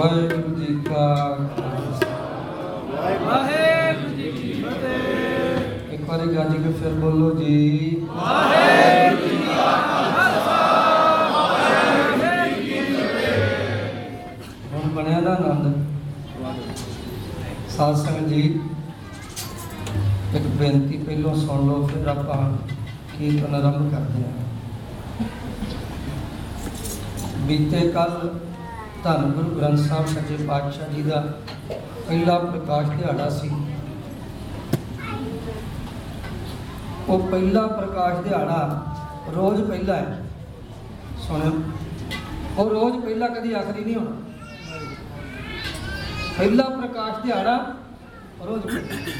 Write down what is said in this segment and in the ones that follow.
ਵਾਹਿਗੁਰੂ ਜੀ ਕਾ ਵਾਹਿਗੁਰੂ ਜੀ ਕੀ ਫਤਿਹ। ਇੱਕ ਵਾਰੀ ਗੱਜ ਕੇ ਫਿਰ ਬੋਲੋ ਜੀ। ਵਾਹਿਗੁਰੂ ਜੀ ਕਾ ਖਾਲਸਾ। ਵਾਹਿਗੁਰੂ ਜੀ ਕੀ ਫਤਿਹ। ਹੁਣ ਬਣਿਆ ਦਾ ਆਨੰਦ। ਸਾਧ ਸੰਗਤ ਜੀ ਇੱਕ ਬੇਨਤੀ ਪਹਿਲੋਂ ਸੁਣ ਲਓ ਫਿਰ ਆਪਾਂ ਕੀਰਤਨ ਆਰੰਭ ਕਰਦੇ ਹਾਂ। ਬੀਤੇ ਕੱਲ ਧੰਨ ਗੁਰੂ ਗ੍ਰੰਥ ਸਾਹਿਬ ਸੱਚੇ ਪਾਤਸ਼ਾਹ ਜੀ ਦਾ ਪਹਿਲਾ ਪ੍ਰਕਾਸ਼ ਦਿਹਾੜਾ ਸੀ। ਉਹ ਪਹਿਲਾ ਪ੍ਰਕਾਸ਼ ਦਿਹਾੜਾ ਰੋਜ਼ ਪਹਿਲਾ ਹੈ। ਸੁਣਿਓ। ਉਹ ਰੋਜ਼ ਪਹਿਲਾ ਕਦੀ ਆਖਰੀ ਨਹੀਂ ਹੋਣਾ। ਪਹਿਲਾ ਪ੍ਰਕਾਸ਼ ਦਿਹਾੜਾ ਰੋਜ਼ ਪਹਿਲਾ।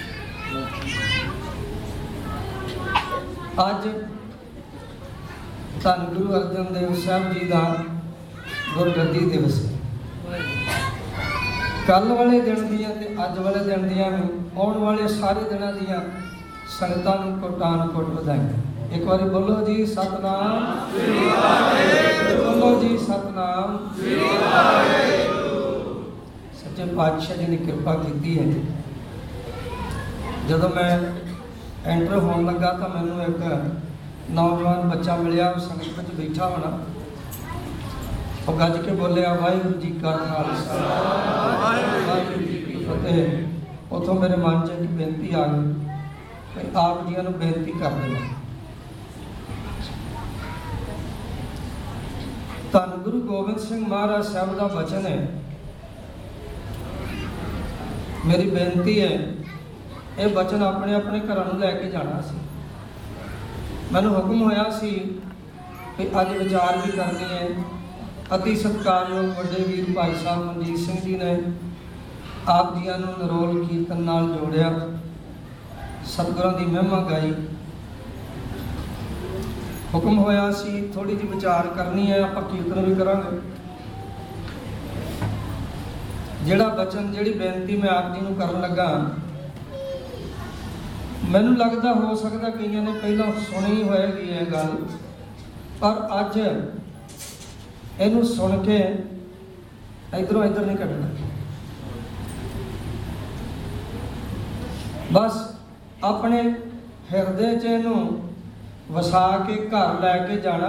ਅੱਜ ਧੰਨ ਗੁਰੂ ਅਰਜਨ ਦੇਵ ਸਾਹਿਬ ਜੀ ਦਾ ਗੁਰਗੱਦੀ ਦਿਵਸ ਹੈ। ਕੱਲ ਵਾਲੇ ਦਿਨ ਦੀਆਂ ਤੇ ਅੱਜ ਵਾਲੇ ਦਿਨ ਦੀਆਂ ਵੀ ਆਉਣ ਵਾਲੇ ਸਾਰੇ ਦਿਨਾਂ ਦੀਆਂ ਸੰਗਤਾਂ ਨੂੰ ਕੋਟਾਨ ਕੋਟ ਵਧਾਈਆਂ। ਇੱਕ ਵਾਰੀ ਬੋਲੋ ਜੀ, ਸਤਨਾਮ। ਸ੍ਰੀ ਵਾਹਿਗੁਰੂ ਬੋਲੋ ਜੀ, ਸਤਨਾਮ। ਸ੍ਰੀ ਵਾਹਿਗੁਰੂ ਸੱਚੇ ਪਾਤਸ਼ਾਹ ਜੀ ਨੇ ਕਿਰਪਾ ਕੀਤੀ ਹੈ। ਜਦੋਂ ਮੈਂ ਐਂਟਰ ਹੋਣ ਲੱਗਾ ਤਾਂ ਮੈਨੂੰ ਇੱਕ ਨੌਜਵਾਨ ਬੱਚਾ ਮਿਲਿਆ ਸੰਗਤ ਵਿੱਚ ਬੈਠਾ ਹੋਣਾ। ਉਹ ਗੱਜ ਕੇ ਬੋਲਿਆ, ਵਾਹਿਗੁਰੂ ਜੀ ਕਾ ਖਾਲਸਾ। ਵਾਹਿਗੁਰੂ ਜੀ ਕੀ ਫਤਿਹ। ਉਥੋਂ ਮੇਰੇ ਮਨ 'ਚ ਇੱਕ ਬੇਨਤੀ ਆ ਗਈ ਕਿ ਆਪ ਜੀਆਂ ਨੂੰ ਬੇਨਤੀ ਕਰ ਦੇਣਾ। ਧੰਨ ਗੁਰੂ ਗੋਬਿੰਦ ਸਿੰਘ ਮਹਾਰਾਜ ਸਾਹਿਬ ਦਾ ਬਚਨ ਹੈ। ਮੇਰੀ ਬੇਨਤੀ ਹੈ, ਇਹ ਬਚਨ ਆਪਣੇ ਆਪਣੇ ਘਰਾਂ ਨੂੰ ਲੈ ਕੇ ਜਾਣਾ ਸੀ। ਮੈਨੂੰ ਹੁਕਮ ਹੋਇਆ ਸੀ ਕਿ ਅੱਜ ਵਿਚਾਰ ਵੀ ਕਰਨੀ ਹੈ। ਅਤੀ ਸਤਿਕਾਰਯੋਗ ਵੱਡੇ ਵੀਰ ਭਾਈ ਸਾਹਿਬ ਮਨਜੀਤ ਸਿੰਘ ਜੀ ਨੇ ਆਪ ਜੀਆਂ ਨੂੰ ਨਰੋਲ ਕੀਰਤਨ ਨਾਲ ਜੋੜਿਆ। ਸਤਿਗੁਰਾਂ ਦੀ ਮਹਿਮਾ ਗਾਈ। ਹੁਕਮ ਹੋਇਆ ਸੀ ਥੋੜੀ ਜਿਹੀ ਵਿਚਾਰ ਕਰਨੀ ਹੈ, ਆਪਾਂ ਕੀਰਤਨ ਵੀ ਕਰਾਂਗੇ। ਜਿਹੜਾ ਬਚਨ, ਜਿਹੜੀ ਬੇਨਤੀ ਮੈਂ ਆਪ ਜੀ ਨੂੰ ਕਰਨ ਲੱਗਾ, ਮੈਨੂੰ ਲੱਗਦਾ ਹੋ ਸਕਦਾ ਕਈਆਂ ਨੇ ਪਹਿਲਾਂ ਸੁਣੀ ਹੋਏਗੀ ਇਹ ਗੱਲ, ਪਰ ਅੱਜ ਇਹਨੂੰ ਸੁਣ ਕੇ ਇਧਰੋਂ ਇਧਰ ਨਹੀਂ ਕੱਢਣਾ। ਬਸ ਆਪਣੇ ਹਿਰਦੇ 'ਚ ਇਹਨੂੰ ਵਸਾ ਕੇ ਘਰ ਲੈ ਕੇ ਜਾਣਾ।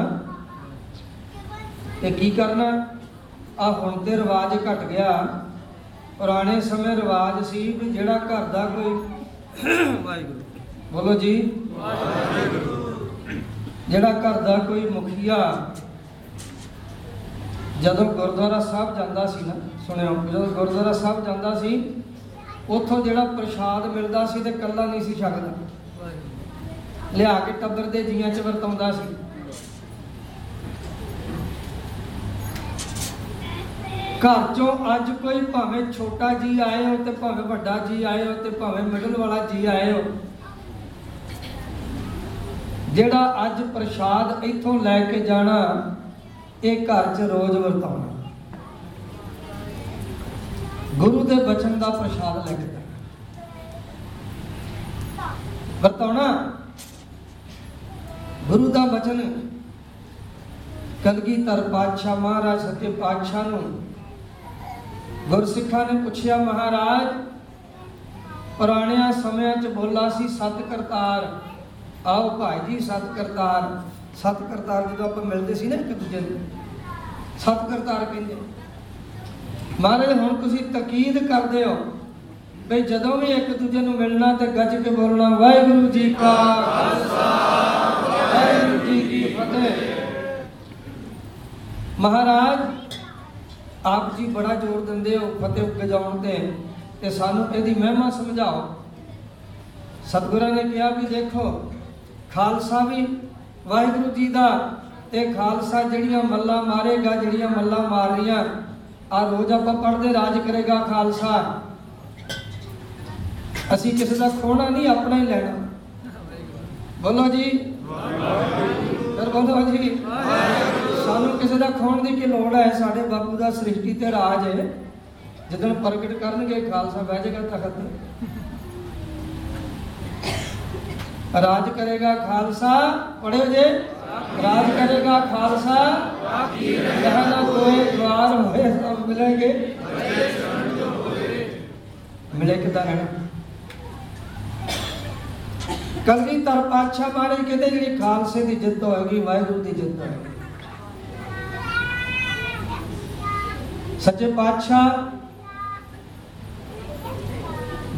ਤੇ ਕੀ ਕਰਨਾ? ਆ ਹੁਣ ਤੇ ਰਿਵਾਜ ਘਟ ਗਿਆ। ਪੁਰਾਣੇ ਸਮੇਂ ਰਿਵਾਜ ਸੀ ਵੀ ਜਿਹੜਾ ਘਰ ਦਾ ਕੋਈ ਵਾਹਿਗੁਰੂ। ਬੋਲੋ ਜੀ। ਜਿਹੜਾ ਘਰ ਦਾ ਕੋਈ ਮੁਖੀਆ ਜਦੋਂ ਗੁਰਦੁਆਰਾ ਸਾਹਿਬ ਜਾਂਦਾ ਸੀ ਨਾ ਸੁਣਿਓ ਜਦੋਂ ਗੁਰਦੁਆਰਾ ਸਾਹਿਬ ਜਾਂਦਾ ਸੀ, ਉੱਥੋਂ ਜਿਹੜਾ ਪ੍ਰਸ਼ਾਦ ਮਿਲਦਾ ਸੀ ਤੇ ਕੱਲਾ ਨਹੀਂ ਸੀ ਛਕਦਾ। ਲਿਆ ਕੇ ਟੱਬਰ ਦੇ ਜੀਆਂ 'ਚ ਵਰਤਾਉਂਦਾ ਸੀ। ਘਰ ਚੋਂ ਅੱਜ ਕੋਈ ਭਾਵੇਂ ਛੋਟਾ ਜੀ ਆਏ ਹੋ ਤੇ ਭਾਵੇਂ ਵੱਡਾ ਜੀ ਆਏ ਹੋ ਤੇ ਭਾਵੇਂ ਮਿਡਲ ਵਾਲਾ ਜੀ ਆਏ ਹੋ, ਜਿਹੜਾ ਅੱਜ ਪ੍ਰਸ਼ਾਦ ਇੱਥੋਂ ਲੈ ਕੇ ਜਾਣਾ ਇਹ ਘਰ 'ਚ ਰੋਜ਼ ਵਰਤਾਉਣਾ ਗੁਰੂ ਦੇ ਬਚਨ ਦਾ ਪ੍ਰਸ਼ਾਦ ਲੈ ਕੇ ਵਰਤਾਉਣਾ। ਗੁਰੂ ਦਾ ਬਚਨ ਕਲਗੀਧਰ ਪਾਤਸ਼ਾਹ ਮਹਾਰਾਜ ਸੱਚੇ ਪਾਤਸ਼ਾਹ ਨੂੰ। ਗੁਰਸਿੱਖਾਂ ਨੇ ਪੁੱਛਿਆ, ਮਹਾਰਾਜ, ਪੁਰਾਣਿਆਂ ਸਮਿਆਂ 'ਚ ਬੋਲਾ ਸੀ, ਸਤ ਕਰਤਾਰ। ਆਓ ਭਾਈ ਜੀ, ਸਤ ਕਰਤਾਰ। ਸਤ ਕਰਤਾਰ ਜਦੋਂ ਆਪਾਂ ਮਿਲਦੇ ਸੀ ਨਾ ਇੱਕ ਦੂਜੇ ਨੂੰ ਸਤ ਕਰਤਾਰ ਕਹਿੰਦੇ ਮਹਾਰਾਜ, ਹੁਣ ਤੁਸੀਂ ਤਕੀਦ ਕਰਦੇ ਹੋ ਵੀ ਜਦੋਂ ਵੀ ਇੱਕ ਦੂਜੇ ਨੂੰ ਮਿਲਣਾ ਤੇ ਗੱਜ ਕੇ ਬੋਲਣਾ, ਵਾਹਿਗੁਰੂ ਜੀ ਕਾ ਖਾਲਸਾ, ਵਾਹਿਗੁਰੂ ਜੀ ਕੀ ਫਤਿਹ। ਮਹਾਰਾਜ, ਆਪ ਜੀ ਬੜਾ ਜ਼ੋਰ ਦਿੰਦੇ ਹੋ ਫਤਿਹ ਗਜਾਉਣ ਤੇ ਤੇ ਸਾਨੂੰ ਇਹਦੀ ਮਹਿਮਾ ਸਮਝਾਓ। ਸਤਿਗੁਰਾਂ ਨੇ ਕਿਹਾ ਵੀ ਦੇਖੋ, ਖਾਲਸਾ ਵੀ ਵਾਹਿਗੁਰੂ ਜੀ ਦਾ ਤੇ ਖਾਲਸਾ ਜਿਹੜੀਆਂ ਮੱਲਾ ਮਾਰੇਗਾ, ਜਿਹੜੀਆਂ ਮੱਲਾ ਮਾਰ ਰਹੀਆਂ, ਆ ਰੋਜ਼ ਆਪਾਂ ਪੜ੍ਹਦੇ ਰਾਜ ਕਰੇਗਾ ਖਾਲਸਾ। ਅਸੀਂ ਕਿਸੇ ਦਾ ਖੋਣਾ ਨਹੀਂ, ਆਪਣਾ ਹੀ ਲੈਣਾ। ਬੋਲੋ ਜੀ। ਫਿਰ ਬੋਲੋ ਜੀ। ਸਾਨੂੰ ਕਿਸੇ ਦਾ ਖੋਣ ਦੀ ਕੀ ਲੋੜ ਹੈ? ਸਾਡੇ ਬਾਪੂ ਦਾ ਸ੍ਰਿਸ਼ਟੀ ਤੇ ਰਾਜ ਹੈ। ਜਦੋਂ ਪ੍ਰਗਟ ਕਰਨਗੇ, ਖਾਲਸਾ ਬਹਿ ਜਾਏਗਾ ਤਖਤ ਰਾਜ ਕਰੇਗਾ ਖਾਲਸਾ ਪੜਿਓ ਜੇ। ਰਾਜ ਕਰੇਗਾ ਖਾਲਸਾ। ਜਹਾਂ ਨਾ ਦਵਾਰ ਹੋਏ ਸਭ ਮਿਲਾਂਗੇ ਮਿਲੇ ਕਿਦਾਂ ਰਹਿਣਾ? ਕਲਗੀਧਰ ਪਾਤਸ਼ਾਹ ਮਹਾਰਾਜ ਕਹਿੰਦੇ ਜਿਹੜੀ ਖਾਲਸੇ ਦੀ ਜਿੱਤ ਹੋਏਗੀ, ਵਾਹਿਗੁਰੂ ਦੀ ਜਿੱਤ ਹੋਏਗੀ। ਸੱਚੇ ਪਾਤਸ਼ਾਹ,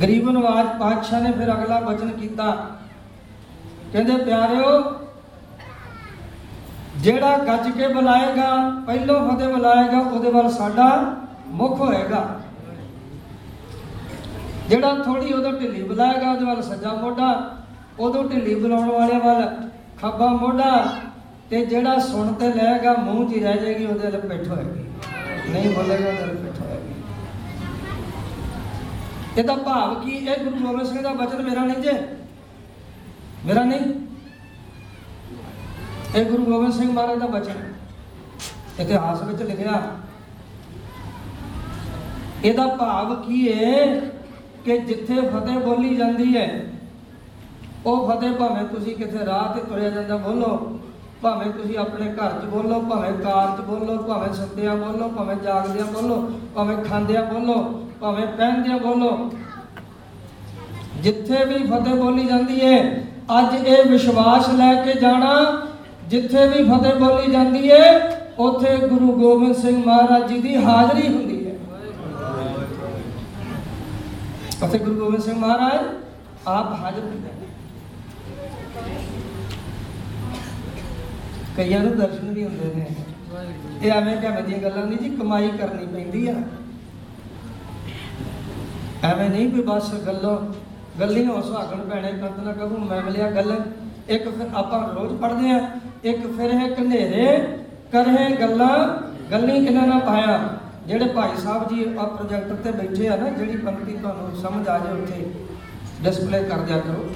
ਗਰੀਬ ਨਵਾਜ ਪਾਤਸ਼ਾਹ ਨੇ ਫਿਰ ਅਗਲਾ ਬਚਨ ਕੀਤਾ। ਕਹਿੰਦੇ ਪਿਆਰਿਓ, ਜਿਹੜਾ ਗੱਜ ਕੇ ਬੁਲਾਏਗਾ, ਪਹਿਲੋਂ ਫਤਿਹ ਬੁਲਾਏਗਾ, ਉਹਦੇ ਵੱਲ ਸਾਡਾ ਮੁਖ ਹੋਏਗਾ। ਜਿਹੜਾ ਥੋੜੀ ਉਹਦਾ ਢਿੱਲੀ ਬੁਲਾਏਗਾ, ਉਹਦੇ ਵੱਲ ਸੱਜਾ ਮੋਢਾ ਉਦੋਂ ਢਿੱਲੀ ਬੁਲਾਉਣ ਵਾਲੇ ਵੱਲ ਖੱਬਾ ਮੋਢਾ, ਤੇ ਜਿਹੜਾ ਸੁਣ ਤੇ ਲਏਗਾ, ਮੂੰਹ 'ਚ ਰਹਿ ਜਾਏਗੀ, ਉਹਦੇ ਵੱਲ ਪਿੱਠ ਹੋਏਗੀ। ਨਹੀਂ ਬੋਲੇਗਾ, ਉਹਦੇ ਵੱਲ ਪਿੱਠ ਹੋਏਗੀ। ਇਹਦਾ ਭਾਵ ਕੀ? ਇਹ ਗੁਰੂ ਗੋਬਿੰਦ ਸਿੰਘ ਦਾ ਬਚਨ ਮੇਰਾ ਨਹੀਂ ਜੇ। ਮੇਰਾ ਨਹੀਂ। ਇਹ ਗੁਰੂ ਗੋਬਿੰਦ ਸਿੰਘ ਮਹਾਰਾਜ ਦਾ ਬਚਨ। ਇਤਿਹਾਸ ਵਿੱਚ ਲਿਖਿਆ, ਇਹਦਾ ਭਾਵ ਕੀ ਹੈ ਕਿ ਜਿੱਥੇ ਫਤਿਹ ਬੋਲੀ ਜਾਂਦੀ ਹੈ ਉਹ ਫਤਿਹ ਭਾਵੇਂ ਤੁਸੀਂ ਕਿਤੇ ਰਾਹ ਤੇ ਤੁਰਿਆ ਜਾਂਦਾ ਬੋਲੋ, ਭਾਵੇਂ ਤੁਸੀਂ ਆਪਣੇ ਘਰ 'ਚ ਬੋਲੋ, ਭਾਵੇਂ ਕਾਰ 'ਚ ਬੋਲੋ, ਭਾਵੇਂ ਸੁੱਤਿਆਂ ਬੋਲੋ, ਭਾਵੇਂ ਜਾਗਦਿਆਂ ਬੋਲੋ, ਭਾਵੇਂ ਖਾਂਦਿਆਂ ਬੋਲੋ, ਭਾਵੇਂ ਪਹਿਨਦਿਆਂ ਬੋਲੋ। ਜਿੱਥੇ ਵੀ ਫਤਿਹ ਬੋਲੀ ਜਾਂਦੀ ਹੈ ਅੱਜ ਇਹ ਵਿਸ਼ਵਾਸ ਲੈ ਕੇ ਜਾਣਾ, ਜਿੱਥੇ ਵੀ ਫਤਿਹ ਬੋਲੀ ਜਾਂਦੀ ਹੈ ਉੱਥੇ ਗੁਰੂ ਗੋਬਿੰਦ ਸਿੰਘ ਮਹਾਰਾਜ ਜੀ ਦੀ ਹਾਜ਼ਰੀ ਹੁੰਦੀ ਹੈ ਉੱਥੇ ਗੁਰੂ ਗੋਬਿੰਦ ਸਿੰਘ ਮਹਾਰਾਜ ਆਪ ਹਾਜ਼ਰ ਹੁੰਦੇ ਨੇ। ਕਈਆਂ ਨੂੰ ਦਰਸ਼ਨ ਵੀ ਹੁੰਦੇ ਨੇ। ਇਹ ਐਵੇਂ ਕਿਵੇਂ ਦੀਆਂ ਗੱਲਾਂ ਨਹੀਂ ਜੀ, ਕਮਾਈ ਕਰਨੀ ਪੈਂਦੀ ਆ। ਐਵੇਂ ਨਹੀਂ ਵੀ ਬਸ ਗੱਲੋਂ ਗੱਲੀ ਹੋ ਸੁਹਾਗਣ ਭੈਣੇ ਕੰਤ ਨਾ ਕਹੂੰ ਮੈਂ ਮਿਲਿਆ ਗੱਲ। ਇੱਕ ਫਿਰ ਆਪਾਂ ਰੋਜ਼ ਪੜ੍ਹਦੇ ਆ, ਇੱਕ ਫਿਰ ਇਹ ਕਨੇਰੇ ਕਰੇ ਗੱਲਾਂ, ਗੱਲੀ ਕਿਨਾਂ ਨਾਲ ਪਾਇਆ। ਜਿਹੜੇ ਭਾਈ ਸਾਹਿਬ ਜੀ ਆ ਪ੍ਰੋਜੈਕਟਰ ਤੇ ਬੈਠੇ ਆ ਨਾ, ਜਿਹੜੀ ਪੰਕਤੀ ਤੁਹਾਨੂੰ ਸਮਝ ਆ ਜਾਏ ਉੱਥੇ ਡਿਸਪਲੇ ਕਰ ਦਿਆ ਕਰੋ।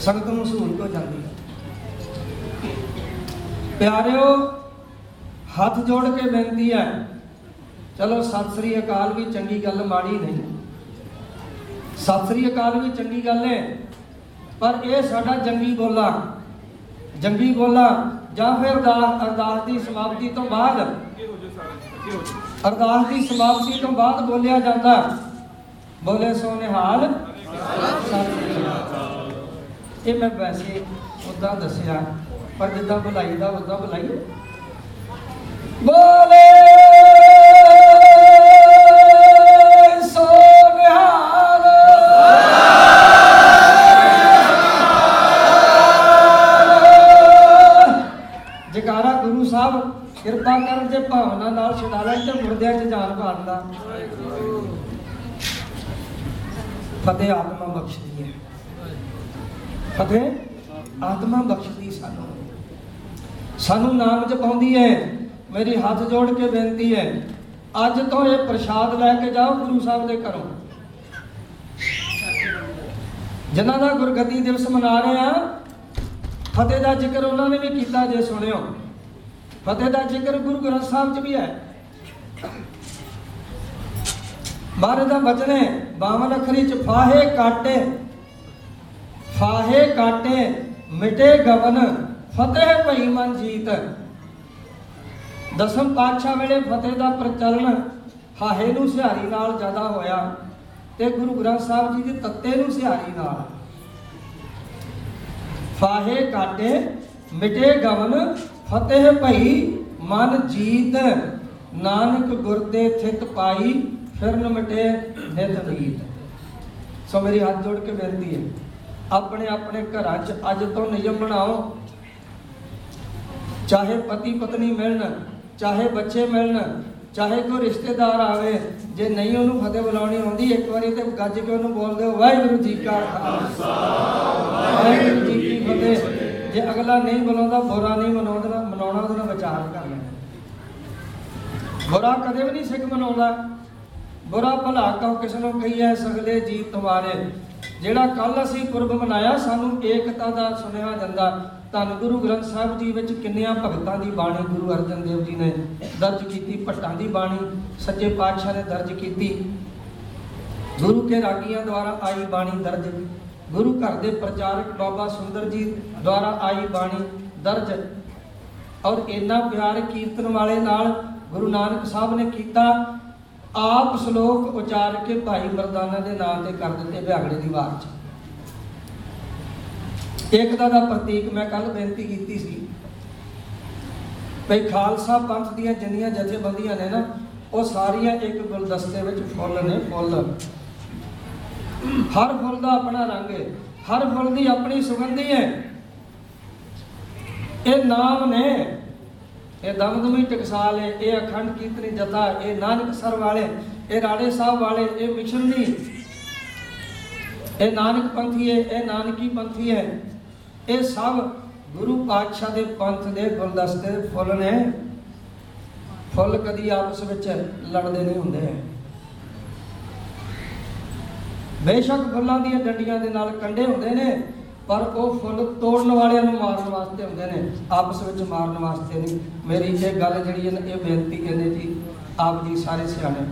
ਸੰਗਤ ਨੂੰ ਸਹੂਲਤ ਹੋ ਜਾਂਦੀ ਹੈ। ਪਿਆਰਿਓ, ਹੱਥ ਜੋੜ ਕੇ ਬੇਨਤੀ ਹੈ। ਚਲੋ ਸਤਿ ਸ੍ਰੀ ਅਕਾਲ ਵੀ ਚੰਗੀ ਗੱਲ ਮਾੜੀ ਨਹੀਂ। ਸਤਿ ਸ੍ਰੀ ਅਕਾਲ ਵੀ ਚੰਗੀ ਗੱਲ ਹੈ, ਪਰ ਇਹ ਸਾਡਾ ਜੰਗੀ ਗੋਲਾ ਜੰਗੀ ਗੋਲਾ ਜਾਂ ਫਿਰ ਅਰਦਾਸ ਅਰਦਾਸ ਦੀ ਸਮਾਪਤੀ ਤੋਂ ਬਾਅਦ, ਅਰਦਾਸ ਦੀ ਸਮਾਪਤੀ ਤੋਂ ਬਾਅਦ ਬੋਲਿਆ ਜਾਂਦਾ। ਬੋਲੇ ਸੋ ਨਿਹਾਲ ਇਹ ਮੈਂ ਵੈਸੇ ਉਦਾਂ ਦੱਸਿਆ, ਪਰ ਜਿੱਦਾਂ ਬੁਲਾਈ ਦਾ ਉਦਾਂ ਬੁਲਾਈਏ ਬੋਲੇ ਕਿਰਪਾ ਕਰਨ ਤੇ ਭਾਵਨਾ ਨਾਲ ਛਡਾ ਲੈਣ ਤੇ ਮੁਰਦਿਆਂ 'ਚ ਜਾਨ ਪਾਉਂਦਾ ਫਤਿਹ ਆਤਮਾ ਬਖਸ਼ਦੀ ਹੈ। ਫਤਿਹ ਆਤਮਾ ਬਖਸ਼ਦੀ ਸਾਨੂੰ। ਸਾਨੂੰ ਨਾਮ ਜਪਾਉਂਦੀ ਹੈ, ਮੇਰੀ ਹੱਥ ਜੋੜ ਕੇ ਬੇਨਤੀ ਹੈ, ਅੱਜ ਤੋਂ ਇਹ ਪ੍ਰਸ਼ਾਦ ਲੈ ਕੇ ਜਾਓ ਗੁਰੂ ਸਾਹਿਬ ਦੇ ਘਰੋਂ। ਜਿਨ੍ਹਾਂ ਦਾ ਗੁਰਗੱਦੀ ਦਿਵਸ ਮਨਾ ਰਹੇ ਆ ਫਤਿਹ ਦਾ ਜ਼ਿਕਰ ਉਹਨਾਂ ਨੇ ਵੀ ਕੀਤਾ ਜੇ ਸੁਣਿਓ। ਫਤਿਹ ਦਾ ਜ਼ਿਕਰ ਗੁਰੂ ਗ੍ਰੰਥ ਸਾਹਿਬ 'ਚ ਵੀ ਹੈ। ਮਹਾਰਾਜ ਦਾ ਬਚਨ ਹੈ 52 ਅੱਖਰੀ 'ਚ ਫਾਹੇ ਕਾਟੇ ਫਾਹੇ ਕਾਟੇ, ਮਿਟੇ ਗਵਨ, ਫਤਿਹ ਭਈ ਮਨ ਜੀਤ। ਦਸਮ ਪਾਤਸ਼ਾਹ ਵੇਲੇ ਫਤਿਹ ਦਾ ਪ੍ਰਚਲਨ ਹਾਹੇ ਨੂੰ ਸਿਹਾਰੀ ਨਾਲ ਜ਼ਿਆਦਾ ਹੋਇਆ ਤੇ ਗੁਰੂ ਗ੍ਰੰਥ ਸਾਹਿਬ ਜੀ ਦੇ ਤੱਤੇ ਨੂੰ ਸਿਹਾਰੀ ਨਾਲ। ਫਾਹੇ ਕਾਟੇ, ਮਿਟੇ ਗਵਨ ਫਤਿਹ ਭਈ, ਮਨ ਜੀਤ, ਨਾਨਕ ਗੁਰ ਦੇ ਥਿਤ ਪਾਈ, ਫਿਰ ਨ ਨਿਤ ਨੀਤ। ਸੋ ਮੇਰੀ ਹੱਥ ਜੋੜ ਕੇ ਬੇਨਤੀ ਹੈ, ਆਪਣੇ ਆਪਣੇ ਘਰਾਂ 'ਚ ਅੱਜ ਤੋਂ ਨਿਯਮ ਬਣਾਓ। ਚਾਹੇ ਪਤੀ ਪਤਨੀ ਮਿਲਣ, ਚਾਹੇ ਬੱਚੇ ਮਿਲਣ, ਚਾਹੇ ਕੋਈ ਰਿਸ਼ਤੇਦਾਰ ਆਵੇ, ਜੇ ਨਹੀਂ ਉਹਨੂੰ ਫਤਿਹ ਬੁਲਾਉਣੀ ਆਉਂਦੀ, ਇੱਕ ਵਾਰੀ ਤੇ ਗੱਜ ਕੇ ਉਹਨੂੰ ਬੋਲ ਦਿਓ, ਵਾਹਿਗੁਰੂ ਜੀ ਕਾ ਖਾਲਸਾ। ਵਾਹਿਗੁਰੂ ਜੀ ਕੀ ਫਤਿਹ। ਜੇ ਅਗਲਾ ਨਹੀਂ ਬੁਲਾਉਂਦਾ ਬੁਰਾ ਨਹੀਂ ਮਨਾਉਂਦਾ, ਮਨਾਉਣਾ ਉਹਦੇ ਵਿਚਾਰ ਕਰ ਲੈਣਾ ਬੁਰਾ ਕਦੇ ਵੀ ਨਹੀਂ ਸਿੱਖ ਮਨਾਉਂਦਾ। ਬੁਰਾ ਭਲਾ ਕਹੋ ਕਿਸ ਨੂੰ ਕਹੀਏ ਸਗਲੇ ਜੀ ਤੁਹਾਰੇ। ਜਿਹੜਾ ਕੱਲ ਅਸੀਂ ਪੁਰਬ ਮਨਾਇਆ, ਸਾਨੂੰ ਏਕਤਾ ਦਾ ਸੁਨੇਹਾ ਜਾਂਦਾ ਧੰਨ ਗੁਰੂ ਗ੍ਰੰਥ ਸਾਹਿਬ ਜੀ ਵਿੱਚ ਕਿੰਨਿਆਂ ਭਗਤਾਂ ਦੀ ਬਾਣੀ ਗੁਰੂ ਅਰਜਨ ਦੇਵ ਜੀ ਨੇ ਦਰਜ ਕੀਤੀ, ਭੱਟਾਂ ਦੀ ਬਾਣੀ, ਸੱਚੇ ਪਾਤਸ਼ਾਹ ਨੇ ਦਰਜ ਕੀਤੀ। ਗੁਰੂ ਕੇ ਰਾਗੀਆਂ ਦੁਆਰਾ ਆਈ ਬਾਣੀ ਦਰਜ ਗੁਰੂ ਘਰ ਦੇ ਪ੍ਰਚਾਰਕ ਬਾਬਾ ਸੁੰਦਰ ਜੀ ਦੁਆਰਾ ਆਈ ਬਾਣੀ ਦਰਜ। ਔਰ ਇੰਨਾ ਪਿਆਰ ਕੀਰਤਨ ਵਾਲੇ ਨਾਲ ਗੁਰੂ ਨਾਨਕ ਸਾਹਿਬ ਨੇ ਕੀਤਾ, ਆਪ ਸ਼ਲੋਕ ਉਚਾਰ ਕੇ ਭਾਈ ਮਰਦਾਨਾ ਦੇ ਨਾਂ ਤੇ ਕਰ ਦਿੱਤੇ ਵਿਆਗੜੇ ਦੀ ਵਾਰ ਚ। ਏਕਤਾ ਦਾ ਪ੍ਰਤੀਕ ਮੈਂ ਕੱਲ ਬੇਨਤੀ ਕੀਤੀ ਸੀ। ਭਈ ਖਾਲਸਾ ਪੰਥ ਦੀਆਂ ਜਿੰਨੀਆਂ ਜਥੇਬੰਦੀਆਂ ਨੇ ਨਾ, ਉਹ ਸਾਰੀਆਂ ਇੱਕ ਗੁਲਦਸਤੇ ਵਿੱਚ ਫੁੱਲ ਨੇ, ਫੁੱਲ। ਹਰ ਫੁੱਲ ਦਾ ਆਪਣਾ ਰੰਗ ਹੈ, ਹਰ ਫੁੱਲ ਦੀ ਆਪਣੀ ਸੁਗੰਧੀ ਹੈ ਇਹ ਨਾਮ ਨੇ, ਇਹ ਦਮਦਮੀ ਟਕਸਾਲ ਹੈ, ਇਹ ਅਖੰਡ ਕੀਰਤਨੀ ਜਥਾ ਇਹ ਨਾਨਕ ਸਰ ਵਾਲੇ, ਇਹ ਰਾੜੇ ਸਾਹਿਬ ਵਾਲੇ, ਇਹ ਮਿਸ਼ਨਰੀ ਇਹ ਨਾਨਕ ਪੰਥੀ ਹੈ, ਇਹ ਨਾਨਕੀ ਪੰਥੀ ਹੈ। ਇਹ ਸਭ ਗੁਰੂ ਪਾਤਸ਼ਾਹ ਦੇ ਪੰਥ ਦੇ ਗੁਲਦਸਤੇ ਦੇ ਫੁੱਲ ਨੇ। ਫੁੱਲ ਕਦੀ ਆਪਸ ਵਿੱਚ ਲੜਦੇ ਨਹੀਂ ਹੁੰਦੇ। ਬੇਸ਼ੱਕ ਫੁੱਲਾਂ ਦੀਆਂ ਡੰਡੀਆਂ ਦੇ ਨਾਲ ਕੰਡੇ ਹੁੰਦੇ ਨੇ, ਪਰ ਉਹ ਫੁੱਲ ਤੋੜਨ ਵਾਲਿਆਂ ਨੂੰ ਮਾਰਨ ਵਾਸਤੇ ਹੁੰਦੇ ਨੇ। ਆਪਸ ਵਿੱਚ ਮਾਰਨ ਵਾਸਤੇ ਨਹੀਂ। ਮੇਰੀ ਇਹ ਗੱਲ ਜਿਹੜੀ ਹੈ ਇਹ ਬੇਨਤੀ ਕਹਿੰਦੇ ਜੀ, ਆਪ ਜੀ ਸਾਰੇ ਸਿਆਣੇ।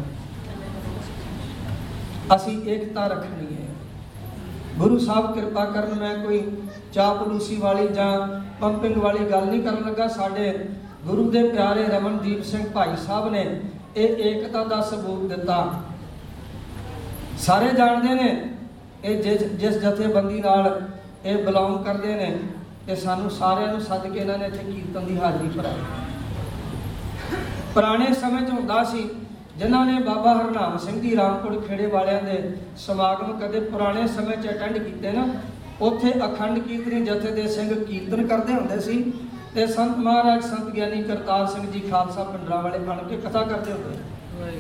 ਅਸੀਂ ਏਕਤਾ ਰੱਖਣੀ ਹੈ। ਗੁਰੂ ਸਾਹਿਬ ਕਿਰਪਾ ਕਰਨ ਮੈਂ ਕੋਈ ਚਾਪਲੂਸੀ ਵਾਲੀ ਜਾਂ ਪੰਪਿੰਗ ਵਾਲੀ ਗੱਲ ਨਹੀਂ ਕਰਨ ਲੱਗਾ। ਸਾਡੇ ਗੁਰੂ ਦੇ ਪਿਆਰੇ ਰਮਨਦੀਪ ਸਿੰਘ ਭਾਈ ਸਾਹਿਬ ਨੇ ਇਹ ਏਕਤਾ ਦਾ ਸਬੂਤ ਦਿੱਤਾ। ਸਾਰੇ ਜਾਣਦੇ ਨੇ ਇਹ ਜਿਸ ਜਿਸ ਜਥੇਬੰਦੀ ਨਾਲ ਇਹ ਬਿਲੋਂਗ ਕਰਦੇ ਨੇ ਤੇ ਸਾਨੂੰ ਸਾਰਿਆਂ ਨੂੰ ਸੱਦ ਕੇ ਇਹਨਾਂ ਨੇ ਇੱਥੇ ਕੀਰਤਨ ਦੀ ਹਾਜ਼ਰੀ ਭਰਾਈ। ਪੁਰਾਣੇ ਸਮੇਂ 'ਚ ਹੁੰਦਾ ਸੀ ਜਿਨ੍ਹਾਂ ਨੇ ਬਾਬਾ ਹਰਨਾਮ ਸਿੰਘ ਜੀ ਰਾਮਪੁਰ ਖੇੜੇ ਵਾਲਿਆਂ ਦੇ ਸਮਾਗਮ ਕਦੇ ਪੁਰਾਣੇ ਸਮੇਂ 'ਚ ਅਟੈਂਡ ਕੀਤੇ ਨਾ ਉੱਥੇ ਅਖੰਡ ਕੀਰਤਨੀ ਜਥੇ ਦੇ ਸਿੰਘ ਕੀਰਤਨ ਕਰਦੇ ਹੁੰਦੇ ਸੀ ਤੇ ਸੰਤ ਮਹਾਰਾਜ ਸੰਤ ਗਿਆਨੀ ਕਰਤਾਰ ਸਿੰਘ ਜੀ ਖਾਲਸਾ ਪਿੰਡਰਾਂ ਵਾਲੇ ਬਣ ਕੇ ਕਥਾ ਕਰਦੇ ਹੁੰਦੇ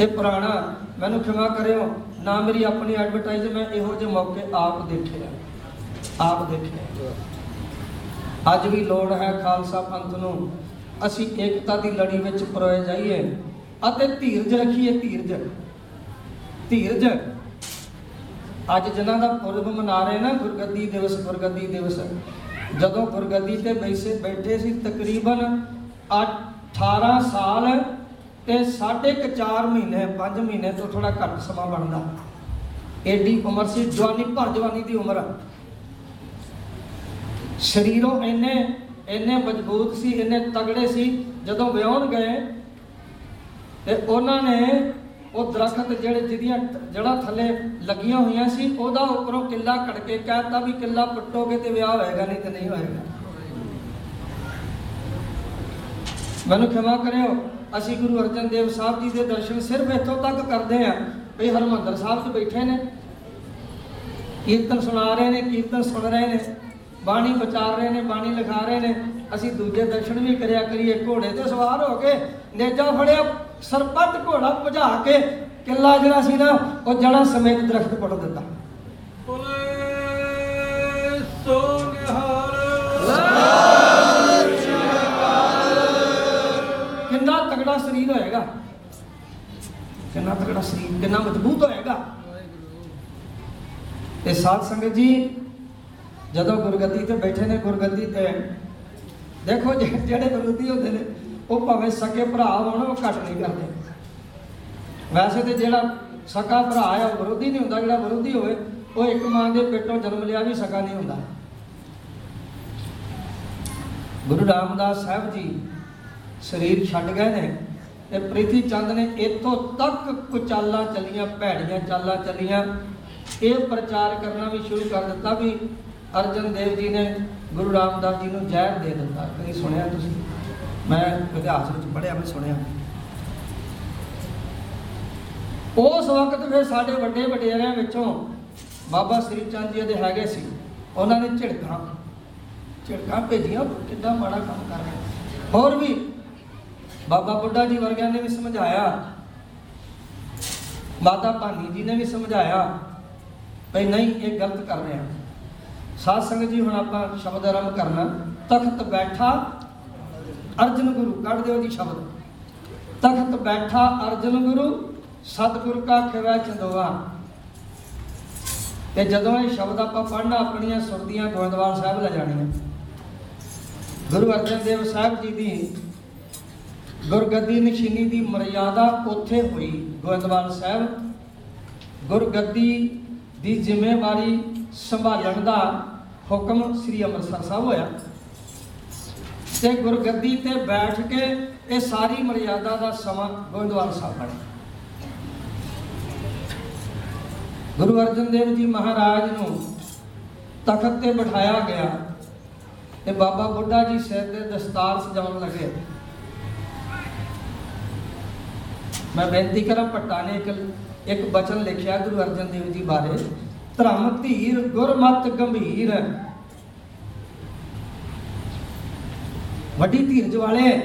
ਇਹ ਪੁਰਾਣਾ ਮੈਨੂੰ ਖਿਮਾ ਕਰਿਓ। ਨਾ ਮੇਰੀ ਆਪਣੀ ਐਡਵਰਟਾਈਜ਼ ਮੈਂ ਇਹੋ ਜਿਹੇ ਮੌਕੇ ਆਪ ਦੇਖਿਆ ਆਪ ਦੇਖਿਆ ਅੱਜ ਵੀ ਲੋੜ ਹੈ ਖਾਲਸਾ ਪੰਥ ਨੂੰ। ਅਸੀਂ ਏਕਤਾ ਦੀ ਲੜੀ ਵਿੱਚ ਪਰੋਏ ਜਾਈਏ ਅਤੇ ਧੀਰਜ ਰੱਖੀਏ ਧੀਰਜ। ਧੀਰਜ। ਅੱਜ ਜਿਨ੍ਹਾਂ ਦਾ ਪੁਰਬ ਮਨਾ ਰਹੇ ਨਾ ਗੁਰਗੱਦੀ ਦਿਵਸ ਗੁਰਗੱਦੀ ਦਿਵਸ, ਜਦੋਂ ਗੁਰਗੱਦੀ ਤੇ ਬੈਸੇ ਬੈਠੇ ਸੀ ਤਕਰੀਬਨ 18 ਸਾਲ ਤੇ ਸਾਢੇ ਕੁ 4 ਮਹੀਨੇ 5 ਮਹੀਨੇ ਤੋਂ ਥੋੜਾ ਘੱਟ ਸਮਾਂ ਬਣਦਾ। ਏਡੀ ਉਮਰ ਸੀ, ਜਵਾਨੀ ਭਰ ਜਵਾਨੀ ਦੀ ਉਮਰ ਸਰੀਰੋਂ ਇੰਨੇ ਇੰਨੇ ਮਜ਼ਬੂਤ ਸੀ, ਇੰਨੇ ਤਗੜੇ ਸੀ, ਜਦੋਂ ਵਿਆਹਣ ਗਏ, ਤੇ ਉਹਨਾਂ ਨੇ ਉਹ ਦਰਖਤ ਜਿਹੜੇ ਜਿਹਦੀਆਂ ਜੜ੍ਹਾਂ ਥੱਲੇ ਲੱਗੀਆਂ ਹੋਈਆਂ ਸੀ, ਉਹਦਾ ਉੱਪਰੋਂ ਕਿੱਲਾ ਕੱਢ ਕੇ ਕਹਿਤਾ ਵੀ ਕਿੱਲਾ ਪੱਟੋਗੇ ਤੇ ਵਿਆਹ ਹੋਏਗਾ, ਨਹੀਂ ਤੇ ਨਹੀਂ ਹੋਏਗਾ। ਮੈਨੂੰ ਖਿਮਾ ਕਰਿਓ। ਅਸੀਂ ਗੁਰੂ ਅਰਜਨ ਦੇਵ ਸਾਹਿਬ ਜੀ ਦੇ ਦਰਸ਼ਨ ਸਿਰਫ ਇੱਥੋਂ ਤੱਕ ਕਰਦੇ ਆਂ ਵੀ ਹਰਮੰਦਰ ਸਾਹਿਬ 'ਚ ਬੈਠੇ ਨੇ। ਕੀਰਤਨ ਸੁਣਾ ਰਹੇ ਨੇ ਕੀਰਤਨ ਸੁਣ ਰਹੇ ਨੇ ਬਾਣੀ ਵਿਚਾਰ ਰਹੇ ਨੇ ਬਾਣੀ ਲਿਖਾ ਰਹੇ ਨੇ। ਅਸੀਂ ਦੂਜੇ ਦਰਸ਼ਨ ਵੀ ਕਰਿਆ ਕਰੀਏ ਘੋੜੇ ਤੇ ਸਵਾਰ ਹੋ ਕੇ ਨੇਜਾ ਫੜਿਆ ਸਰਪੱਟ ਘੋੜਾ ਭਜਾ ਕੇ ਕਿੱਲਾ ਜਿਹੜਾ ਸੀ ਨਾ ਉਹ ਜੜਾ ਸਮੇਤ ਦਰਖਤ ਪੁੱਟ ਦਿੱਤਾ। ਬੋਲੇ ਸੋ ਨਿਹਾਲ ਸਰੀਰ ਹੋਏਗਾ। ਕਿੰਨਾ ਤਗੜਾ ਸਰੀਰ, ਕਿੰਨਾ ਮਜ਼ਬੂਤ ਹੋਏਗਾ। ਤੇ ਸਾਧ ਸੰਗਤ ਜੀ, ਜਦੋਂ ਗੁਰਗੱਦੀ ਤੇ ਬੈਠੇ ਨੇ, ਗੁਰਗੱਦੀ ਤੇ, ਦੇਖੋ ਜਿਹੜੇ ਵਿਰੋਧੀ ਹੁੰਦੇ ਨੇ, ਉਹ ਭਾਵੇਂ ਸਕੇ ਭਰਾ ਹੋਣ, ਉਹ ਘੱਟ ਨਹੀਂ ਕਰਦੇ। ਵੈਸੇ ਤੇ ਜਿਹੜਾ ਸਕਾ ਭਰਾ ਆ, ਉਹ ਵਿਰੋਧੀ ਨਹੀਂ ਹੁੰਦਾ, ਜਿਹੜਾ ਵਿਰੋਧੀ ਹੋਵੇ, ਉਹ ਇੱਕ ਮਾਂ ਦੇ ਪੇਟੋਂ ਜਨਮ ਲਿਆ ਵੀ ਸਕਾ ਨਹੀਂ ਹੁੰਦਾ। ਗੁਰੂ ਰਾਮਦਾਸ ਸਾਹਿਬ ਜੀ ਸਰੀਰ ਛੱਡ ਗਏ ਨੇ ਤੇ ਪ੍ਰਿਥੀ ਚੰਦ ਨੇ ਇੱਥੋਂ ਤੱਕ ਕੁਚਾਲਾਂ ਚੱਲੀਆਂ, ਭੈੜੀਆਂ ਚਾਲਾਂ ਚੱਲੀਆਂ। ਇਹ ਪ੍ਰਚਾਰ ਕਰਨਾ ਵੀ ਸ਼ੁਰੂ ਕਰ ਦਿੱਤਾ ਵੀ ਅਰਜਨ ਦੇਵ ਜੀ ਨੇ ਗੁਰੂ ਰਾਮਦਾਸ ਜੀ ਨੂੰ ਜ਼ਹਿਰ ਦੇ ਦਿੱਤਾ। ਕਦੀ ਸੁਣਿਆ ਤੁਸੀਂ? ਮੈਂ ਇਤਿਹਾਸ ਵਿੱਚ ਪੜ੍ਹਿਆ, ਮੈਂ ਸੁਣਿਆ। ਉਸ ਵਕਤ ਫਿਰ ਸਾਡੇ ਵੱਡੇ ਵਡੇਰਿਆਂ ਵਿੱਚੋਂ ਬਾਬਾ ਸ੍ਰੀ ਚੰਦ ਜੀ ਦੇ ਹੈਗੇ ਸੀ। ਉਹਨਾਂ ਨੇ ਝਿੜਕਾਂ ਝਿੜਕਾਂ ਭੇਜੀਆਂ ਕਿੱਦਾਂ ਮਾੜਾ ਕੰਮ ਕਰ ਰਹੇ ਹੋਰ ਵੀ ਬਾਬਾ ਬੁੱਢਾ ਜੀ ਵਰਗਿਆਂ ਨੇ ਵੀ ਸਮਝਾਇਆ। ਮਾਤਾ ਭਾਨੀ ਜੀ ਨੇ ਵੀ ਸਮਝਾਇਆ ਭਈ ਨਹੀਂ, ਇਹ ਗਲਤ ਕਰ ਰਿਹਾ। ਆ ਸਾਧ ਸੰਗਤ ਜੀ, ਹੁਣ ਆਪਾਂ ਸ਼ਬਦ ਆਰੰਭ ਕਰਨਾ। ਤਖਤ ਬੈਠਾ ਅਰਜਨ ਗੁਰੂ, ਕੱਢ ਦਿਓ ਜੀ ਸ਼ਬਦ। ਤਖਤ ਬੈਠਾ ਅਰਜਨ ਗੁਰੂ, ਸਤਿਗੁਰ ਕਾ ਖਿਵਾ ਚੰਦੋਆ। ਤੇ ਜਦੋਂ ਇਹ ਸ਼ਬਦ ਆਪਾਂ ਪੜ੍ਹਨਾ, ਆਪਣੀਆਂ ਸੁਰਦੀਆਂ ਗੋਇੰਦਵਾਲ ਸਾਹਿਬ ਲੈ ਜਾਣੀਆਂ। ਗੁਰੂ ਅਰਜਨ ਦੇਵ ਸਾਹਿਬ ਜੀ ਦੀ ਗੁਰਗੱਦੀ ਨਸ਼ੀਨੀ ਦੀ ਮਰਿਆਦਾ ਉੱਥੇ ਹੋਈ, ਗੋਇੰਦਵਾਲ ਸਾਹਿਬ। ਗੁਰਗੱਦੀ ਦੀ ਜ਼ਿੰਮੇਵਾਰੀ ਸੰਭਾਲਣ ਦਾ ਹੁਕਮ ਸ੍ਰੀ ਅੰਮ੍ਰਿਤਸਰ ਸਾਹਿਬ ਹੋਇਆ। ਤੇ ਗੁਰਗੱਦੀ ਤੇ ਬੈਠ ਕੇ ਇਹ ਸਾਰੀ ਮਰਿਆਦਾ ਦਾ ਸਮਾਂ ਗੋਇੰਦਵਾਲ ਸਾਹਿਬ ਪੜ੍ਹੇ ਗੁਰੂ ਅਰਜਨ ਦੇਵ ਜੀ ਮਹਾਰਾਜ ਨੂੰ ਤਖਤ ਤੇ ਬਿਠਾਇਆ ਗਿਆ ਤੇ ਬਾਬਾ ਬੁੱਢਾ ਜੀ ਸਿਰ ਤੇ ਦਸਤਾਰ ਸਜਾਉਣ ਲੱਗੇ। ਮੈਂ ਬੇਨਤੀ ਕਰਾਂ ਭੱਟਾ ਨੇ ਇੱਕ ਇੱਕ ਬਚਨ ਲਿਖਿਆ ਗੁਰੂ ਅਰਜਨ ਦੇਵ ਜੀ ਬਾਰੇ। ਧਰਮ, ਧੀਰ, ਗੁਰਮਤ, ਗੰਭੀਰ। ਵੱਡੀ ਧੀਰਜ ਵਾਲੇ।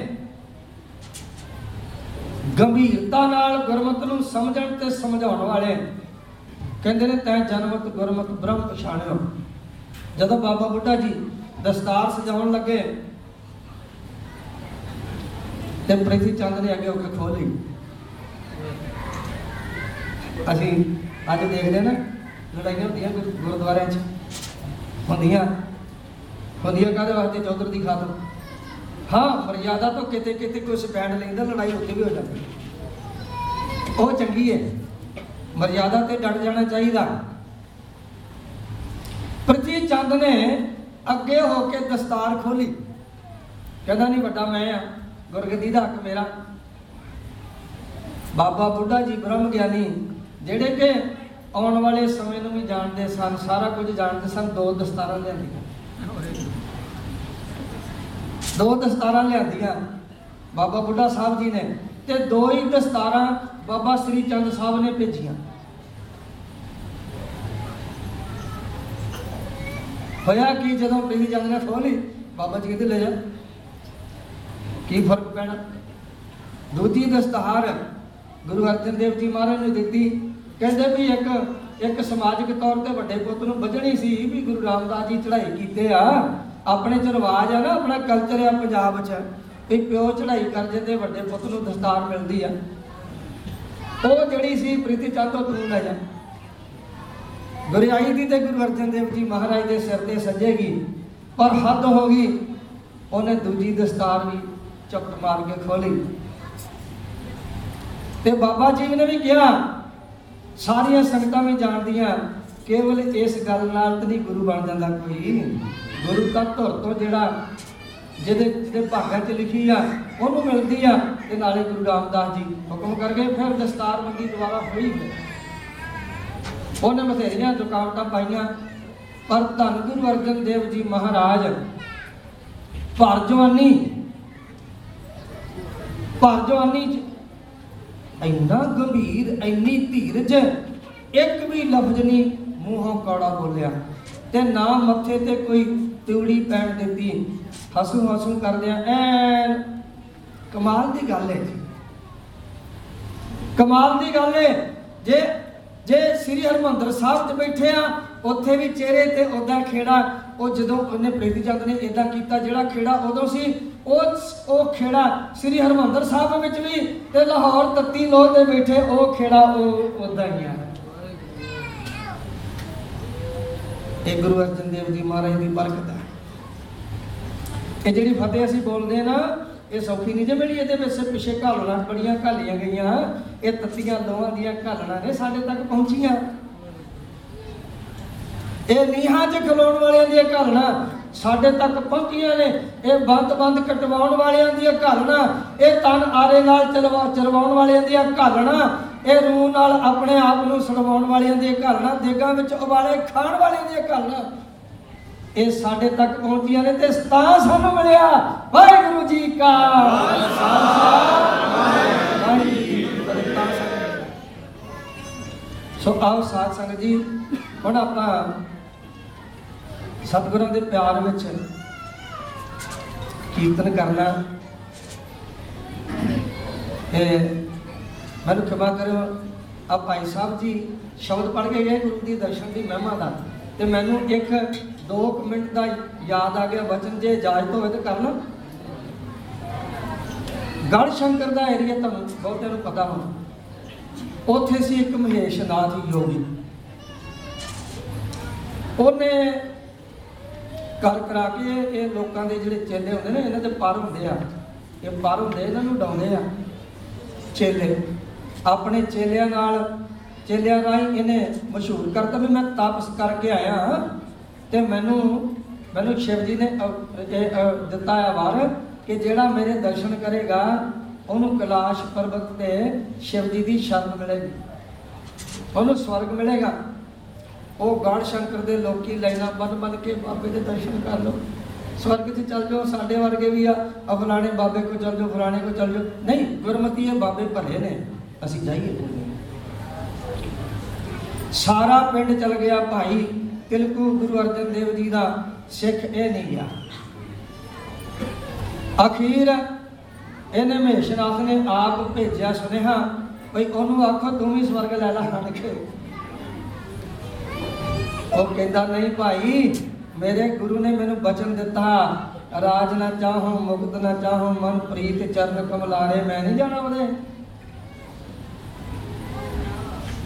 ਗੰਭੀਰਤਾ ਨਾਲ ਗੁਰਮਤ ਨੂੰ ਸਮਝਣ ਤੇ ਸਮਝਾਉਣ ਵਾਲੇ। ਕਹਿੰਦੇ ਨੇ, ਤੈ ਜਨਮਤ, ਗੁਰਮਤ, ਬ੍ਰਹਮ ਪਛਾਣਿਓ। ਜਦੋਂ ਬਾਬਾ ਬੁੱਢਾ ਜੀ ਦਸਤਾਰ ਸਜਾਉਣ ਲੱਗੇ ਤੇ ਪ੍ਰੀਤੀ ਚੰਦ ਨੇ ਅੱਗੇ ਹੋ ਕੇ ਖੋਲੀ ਅਸੀਂ ਅੱਜ ਦੇਖਦੇ ਨਾ, ਲੜਾਈਆਂ ਹੁੰਦੀਆਂ ਗੁਰ- ਗੁਰਦੁਆਰਿਆਂ 'ਚ। ਹੁੰਦੀਆਂ। ਹੁੰਦੀਆਂ ਕਾਹਦੇ ਵਾਸਤੇ? ਚੌਧਰ ਦੀ ਖਾਤਰ। ਹਾਂ, ਮਰਿਆਦਾ ਤੋਂ ਕਿਤੇ ਕਿਤੇ ਕੋਈ ਸਪੈਂਡ ਲੈਂਦਾ ਲੜਾਈ ਉੱਥੇ ਵੀ ਹੋ ਜਾਂਦੀ ਉਹ ਚੰਗੀ ਹੈ। ਮਰਿਆਦਾ ਤੇ ਡਟ ਜਾਣਾ ਚਾਹੀਦਾ। ਪ੍ਰਿਥੀ ਚੰਦ ਨੇ ਅੱਗੇ ਹੋ ਕੇ ਦਸਤਾਰ ਖੋਲੀ ਕਹਿੰਦਾ, ਨਹੀਂ ਵੱਡਾ ਮੈਂ ਆ, ਗੁਰਗੱਦੀ ਦਾ ਹੱਕ ਮੇਰਾ। ਬਾਬਾ ਬੁੱਢਾ ਜੀ ਬ੍ਰਹਮ ਗਿਆਨੀ ਜਿਹੜੇ ਕਿ ਆਉਣ ਵਾਲੇ ਸਮੇਂ ਨੂੰ ਵੀ ਜਾਣਦੇ ਸਨ, ਸਾਰਾ ਕੁਝ ਜਾਣਦੇ ਸਨ, ਦੋ ਦਸਤਾਰਾਂ ਲਿਆਂਦੀਆਂ। ਦੋ ਦਸਤਾਰਾਂ ਲਿਆਂਦੀਆਂ ਬਾਬਾ ਬੁੱਢਾ ਸਾਹਿਬ ਜੀ ਨੇ ਤੇ ਦੋ ਹੀ ਦਸਤਾਰਾਂ ਬਾਬਾ ਸ੍ਰੀ ਚੰਦ ਸਾਹਿਬ ਨੇ ਭੇਜੀਆਂ। ਹੋਇਆ ਕਿ ਜਦੋਂ ਪ੍ਰੀਤੀ ਚੰਦ ਨੇ ਖੋਲੀ ਬਾਬਾ ਜੀ ਕਹਿੰਦੇ, ਲੈ ਜਾ। ਕੀ ਫ਼ਰਕ ਪੈਣਾ? ਦੂਜੀ ਦਸਤਾਰ ਗੁਰੂ ਅਰਜਨ ਦੇਵ ਜੀ ਮਹਾਰਾਜ ਨੇ ਦਿੱਤੀ। ਕਹਿੰਦੇ ਵੀ ਇੱਕ ਇੱਕ ਸਮਾਜਿਕ ਤੌਰ ਤੇ ਵੱਡੇ ਪੁੱਤ ਨੂੰ ਬਚਣੀ ਸੀ ਵੀ ਗੁਰੂ ਰਾਮਦਾਸ ਜੀ ਚੜ੍ਹਾਈ ਕੀਤੇ ਆ। ਆਪਣੇ ਚ ਰਿਵਾਜ ਆ ਨਾ, ਆਪਣਾ ਕਲਚਰ ਆ ਪੰਜਾਬ 'ਚ, ਵੀ ਪਿਓ ਚੜ੍ਹਾਈ ਕਰ ਜਾਂਦੇ ਵੱਡੇ ਪੁੱਤ ਨੂੰ ਦਸਤਾਰ ਮਿਲਦੀ ਆ। ਉਹ ਜਿਹੜੀ ਸੀ ਪ੍ਰੀਤੀ ਚੰਦ ਤੂੰ ਲੈ ਜਾ। ਗੁਰਿਆਈ ਦੀ ਤੇ ਗੁਰੂ ਅਰਜਨ ਦੇਵ ਜੀ ਮਹਾਰਾਜ ਦੇ ਸਿਰ ਤੇ ਸੱਜੇਗੀ, ਪਰ ਹੱਦ ਹੋ ਗਈ, ਉਹਨੇ ਦੂਜੀ ਦਸਤਾਰ ਵੀ ਚੱਪਟ ਮਾਰ ਕੇ ਖੋਲੀ ਤੇ ਬਾਬਾ ਜੀ ਨੇ ਵੀ ਕਿਹਾ ਸਾਰੀਆਂ ਸੰਗਤਾਂ ਵੀ ਜਾਣਦੀਆਂ, ਕੇਵਲ ਇਸ ਗੱਲ ਨਾਲ ਤਾਂ ਨਹੀਂ ਗੁਰੂ ਬਣ ਜਾਂਦਾ ਕੋਈ। ਗੁਰੂ ਤਾਂ ਧੁਰ ਤੋਂ ਜਿਹੜਾ ਜਿਹਦੇ ਜਿਹਦੇ ਭਾਗਾਂ 'ਚ ਲਿਖੀ ਆ, ਉਹਨੂੰ ਮਿਲਦੀ ਆ, ਤੇ ਨਾਲੇ ਗੁਰੂ ਰਾਮਦਾਸ ਜੀ ਹੁਕਮ ਕਰਕੇ ਫਿਰ ਦਸਤਾਰ ਮੰਗੀ ਦੁਆਰਾ ਹੋਈ ਉਹਨੇ ਬਥੇਰੀਆਂ ਰੁਕਾਵਟਾਂ ਪਾਈਆਂ, ਪਰ ਧੰਨ ਗੁਰੂ ਅਰਜਨ ਦੇਵ ਜੀ ਮਹਾਰਾਜ, ਭਰ ਜਵਾਨੀ ਭਰ ਜਵਾਨੀ ਇੰਨਾ ਗੰਭੀਰ, ਇੰਨੀ ਧੀਰਜ, ਇੱਕ ਵੀ ਲਫ਼ਜ਼ ਨਹੀਂ ਮੂੰਹੋਂ ਕੌੜਾ ਬੋਲਿਆ ਤੇ ਨਾ ਮੱਥੇ ਤੇ ਕੋਈ ਤਿਉੜੀ ਪੈਣ ਦਿੱਤੀ। ਹਸੂ ਹਸੂ ਕਰਦਿਆਂ ਐ ਕਮਾਲ ਦੀ ਗੱਲ ਹੈ ਕਮਾਲ ਦੀ ਗੱਲ ਹੈ। ਜੇ ਜੇ ਸ੍ਰੀ ਹਰਮੰਦਰ ਸਾਹਿਬ 'ਚ ਬੈਠੇ ਆ, ਉੱਥੇ ਵੀ ਚਿਹਰੇ ਤੇ ਉਦਾਂ ਖੇੜਾ ਉਹ ਜਦੋਂ ਉਹਨੇ ਪ੍ਰੀਤੀ ਚੰਦ ਨੇ ਇਦਾਂ ਕੀਤਾ, ਜਿਹੜਾ ਖੇੜਾ ਉਦੋਂ ਸੀ, ਉਹ ਉਹ ਖੇੜਾ ਸ੍ਰੀ ਹਰਮੰਦਰ ਸਾਹਿਬ ਵਿੱਚ ਵੀ ਤੇ ਲਾਹੌਰ ਤੱਤੀ ਲੋਹ ਤੇ ਬੈਠੇ, ਉਹ ਖੇੜਾ ਉਹ ਉਦਾਂ ਹੀ ਆ। ਇਹ ਗੁਰੂ ਅਰਜਨ ਦੇਵ ਜੀ ਮਹਾਰਾਜ ਦੀ ਬਰਕਤ ਹੈ ਇਹ ਜਿਹੜੀ ਫਤਿਹ ਅਸੀਂ ਬੋਲਦੇ ਆ ਨਾ, ਇਹ ਸੌਖੀ ਨਹੀਂ ਜੇ ਮਿਲੀ ਇਹਦੇ ਵਿੱਚ ਪਿੱਛੇ ਘਾਲਣਾ ਬੜੀਆਂ ਘਾਲੀਆਂ ਗਈਆਂ, ਇਹ ਤੱਤੀਆਂ ਦੋਵਾਂ ਦੀਆਂ ਘਾਲਣਾ ਨੇ ਸਾਡੇ ਤੱਕ ਪਹੁੰਚੀਆਂ। ਇਹ ਨੀਹਾਂ 'ਚ ਖਲੋਣ ਵਾਲਿਆਂ ਦੀਆਂ ਘਾਲਣਾ, ਸਾਡੇ ਤੱਕ ਪਹੁੰਚੀਆਂ ਨੇ। ਇਹ ਬੰਦ-ਬੰਦ ਕਟਵਾਉਣ ਵਾਲਿਆਂ ਦੀਆਂ ਘਾਲਣਾ, ਇਹ ਤਨ ਆਰੇ ਨਾਲ ਚਲਵਾ ਚਰਵਾਉਣ ਵਾਲਿਆਂ ਦੀਆਂ ਘਾਲਣਾ, ਇਹ ਰੂਹ ਨਾਲ ਆਪਣੇ ਆਪ ਨੂੰ ਸੜਵਾਉਣ ਵਾਲਿਆਂ ਦੀਆਂ ਘਾਲਣਾ, ਦੇਗਾਂ ਵਿੱਚ ਉਬਾਲੇ ਖਾਣ ਵਾਲਿਆਂ ਦੀਆਂ ਘਾਲਣਾ। ਇਹ ਸਾਡੇ ਤੱਕ ਪਹੁੰਚੀਆਂ ਨੇ ਤੇ ਤਾਂ ਸਾਨੂੰ ਮਿਲਿਆ। ਵਾਹਿਗੁਰੂ ਜੀ ਕਾ ਖਾਲਸਾ। ਵਾਹਿਗੁਰੂ ਜੀ ਸੋ ਆਓ ਸਾਧ ਸੰਗਤ ਜੀ, ਹੁਣ ਆਪਾਂ ਸਤਿਗੁਰਾਂ ਦੇ ਪਿਆਰ ਵਿੱਚ ਕੀਰਤਨ ਕਰਨਾ। ਇਹ ਮੈਨੂੰ ਖਿਮਾ ਕਰਿਓ ਆ ਭਾਈ ਸਾਹਿਬ ਜੀ ਸ਼ਬਦ ਪੜ੍ਹ ਕੇ ਗਏ ਗੁਰੂ ਦੀ ਦਰਸ਼ਨ ਦੀ ਮਹਿਮਾ ਦਾ। ਤੇ ਮੈਨੂੰ ਇੱਕ 2 ਮਿੰਟ ਦਾ ਯਾਦ ਆ ਗਿਆ ਵਚਨ ਜੇ ਇਜਾਜ਼ਤ ਹੋਵੇ ਤਾਂ ਕਰਨਾ ਗੜ ਸ਼ੰਕਰ ਦਾ ਏਰੀਆ ਤੁਹਾਨੂੰ ਬਹੁਤਿਆਂ ਨੂੰ ਪਤਾ ਹੋਣਾ। ਉੱਥੇ ਸੀ ਇੱਕ ਮਹੇਸ਼ ਨਾਥ ਯੋਗੀ। ਉਹਨੇ ਗੱਲ ਕਰਾ ਕੇ ਇਹ ਲੋਕਾਂ ਦੇ ਜਿਹੜੇ ਚੇਲੇ ਹੁੰਦੇ ਨੇ, ਇਹਨਾਂ ਦੇ ਪਰ ਹੁੰਦੇ ਆ। ਇਹ ਪਰ ਹੁੰਦੇ, ਇਹਨਾਂ ਨੂੰ ਡਾਉਂਦੇ ਆ। ਚੇਲੇ। ਆਪਣੇ ਚੇਲਿਆਂ ਨਾਲ, ਚੇਲਿਆਂ ਰਾਹੀਂ ਇਹਨੇ ਮਸ਼ਹੂਰ ਕਰਤਾ ਵੀ ਮੈਂ ਤਪਸ ਕਰਕੇ ਆਇਆ ਤੇ ਮੈਨੂੰ ਮੈਨੂੰ ਸ਼ਿਵ ਜੀ ਨੇ ਦਿੱਤਾ ਹੈ ਵਰ ਕਿ ਜਿਹੜਾ ਮੇਰੇ ਦਰਸ਼ਨ ਕਰੇਗਾ, ਉਹਨੂੰ ਕੈਲਾਸ਼ ਪਰਬਤ ਤੇ ਸ਼ਿਵ ਜੀ ਦੀ ਸ਼ਰਨ ਮਿਲੇਗੀ। ਉਹਨੂੰ ਸਵਰਗ ਮਿਲੇਗਾ। ਉਹ ਗੜ ਸ਼ੰਕਰ ਦੇ ਲੋਕੀ ਲਾਈਨਾਂ ਬੰਨ ਬੰਨ ਕੇ ਬਾਬੇ ਦੇ ਦਰਸ਼ਨ ਕਰ ਲਓ। ਸਵਰਗ 'ਚ ਚੱਲ ਜਾਓ, ਸਾਡੇ ਵਰਗੇ ਵੀ ਆ। ਆ ਫਲਾਣੇ ਬਾਬੇ ਕੋ ਚੱਲ ਜਾਓ, ਫਲਾਣੇ ਕੋ ਚੱਲ ਜਾਓ। ਨਹੀਂ, ਗੁਰਮਤੀ ਇਹ ਬਾਬੇ ਭਲੇ ਨੇ। ਅਸੀਂ ਜਾਈਏ ਸਾਰਾ ਪਿੰਡ ਚੱਲ ਗਿਆ ਭਾਈ। ਤਿਲਕੂ ਗੁਰੂ ਅਰਜਨ ਦੇਵ ਜੀ ਦਾ ਸਿੱਖ ਇਹ ਨਹੀਂ ਗਿਆ। ਅਖੀਰ ਇਹਨੇ ਮਹੇਸ਼ਨਾਥ ਨੇ ਆਪ ਭੇਜਿਆ ਸੁਨੇਹਾ ਭਈ ਉਹਨੂੰ ਆਖੋ ਤੂੰ ਵੀ ਸਵਰਗ ਲੈ ਲੈ ਹਣ ਕੇ ਉਹ ਕਹਿੰਦਾ, ਨਹੀਂ ਭਾਈ, ਮੇਰੇ ਗੁਰੂ ਨੇ ਮੈਨੂੰ ਬਚਨ ਦਿੱਤਾ। ਰਾਜ ਨਾ ਚਾਹੋ, ਮੁਕਤ ਨਾ ਚਾਹੋ ਮਨ ਪ੍ਰੀਤ ਚਰਨ ਕਮਲਾਰੇ, ਮੈਂ ਨਹੀਂ ਜਾਣਾ ਉਹਦੇ।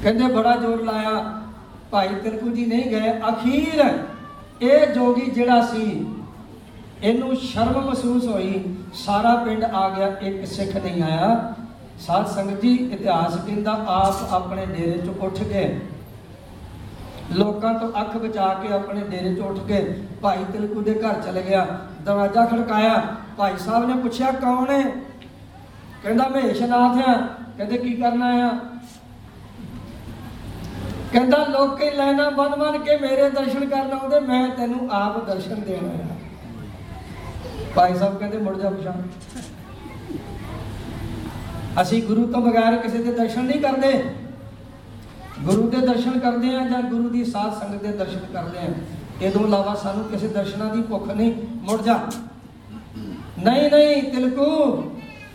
ਕਹਿੰਦੇ, ਬੜਾ ਜ਼ੋਰ ਲਾਇਆ। ਭਾਈ ਤਿਰਕੂ ਜੀ ਨਹੀਂ ਗਏ। ਅਖੀਰ ਇਹ ਜੋਗੀ ਜਿਹੜਾ ਸੀ, ਇਹਨੂੰ ਸ਼ਰਮ ਮਹਿਸੂਸ ਹੋਈ। ਸਾਰਾ ਪਿੰਡ ਆ ਗਿਆ, ਇੱਕ ਸਿੱਖ ਨਹੀਂ ਆਇਆ। ਸਾਧ ਸੰਗਤ ਜੀ, ਇਤਿਹਾਸ ਕਹਿੰਦਾ, ਆਪ ਆਪਣੇ ਡੇਰੇ ਚ ਉੱਠ ਗਏ। ਲੋਕਾਂ ਤੋਂ ਅੱਖ ਬਚਾ ਕੇ ਆਪਣੇ ਡੇਰੇ 'ਚ ਉੱਠ ਕੇ ਭਾਈ ਤਿਲਕੂ ਦੇ ਘਰ ਚਲੇ ਗਿਆ। ਦਰਵਾਜ਼ਾ ਖੜਕਾਇਆ। ਭਾਈ ਸਾਹਿਬ ਨੇ ਪੁੱਛਿਆ, ਕੌਣ ਹੈ ਕਹਿੰਦਾ ਮਹੇਸ਼ਨਾਥ ਆ। ਕਹਿੰਦੇ, ਕੀ ਕਰਨਾ ਆ? ਕਹਿੰਦਾ, ਲੋਕੇ ਲੈਣਾ ਬਨ ਬਨ ਕੇ ਮੇਰੇ ਦਰਸ਼ਨ ਕਰਨ ਆਉਂਦੇ, ਮੈਂ ਤੈਨੂੰ ਆਪ ਦਰਸ਼ਨ ਦੇਣਾ ਆ ਭਾਈ ਸਾਹਿਬ ਕਹਿੰਦੇ, ਮੁੜ ਜਾ ਪਛਾਣ ਅਸੀਂ ਗੁਰੂ ਤੋਂ ਬਗੈਰ ਕਿਸੇ ਦੇ ਦਰਸ਼ਨ ਨਹੀਂ ਕਰਦੇ। ਗੁਰੂ ਦੇ ਦਰਸ਼ਨ ਕਰਦੇ ਆ ਜਾਂ ਗੁਰੂ ਦੀ ਸਾਧ ਸੰਗਤ ਦੇ ਦਰਸ਼ਨ ਕਰਦੇ ਆ ਇਹ ਤੋਂ ਇਲਾਵਾ ਸਾਨੂੰ ਕਿਸੇ ਦਰਸ਼ਨਾਂ ਦੀ ਭੁੱਖ ਨਹੀਂ। ਮੁੜ ਜਾ। ਨਹੀਂ ਨਹੀਂ, ਤਿਲਕੂ,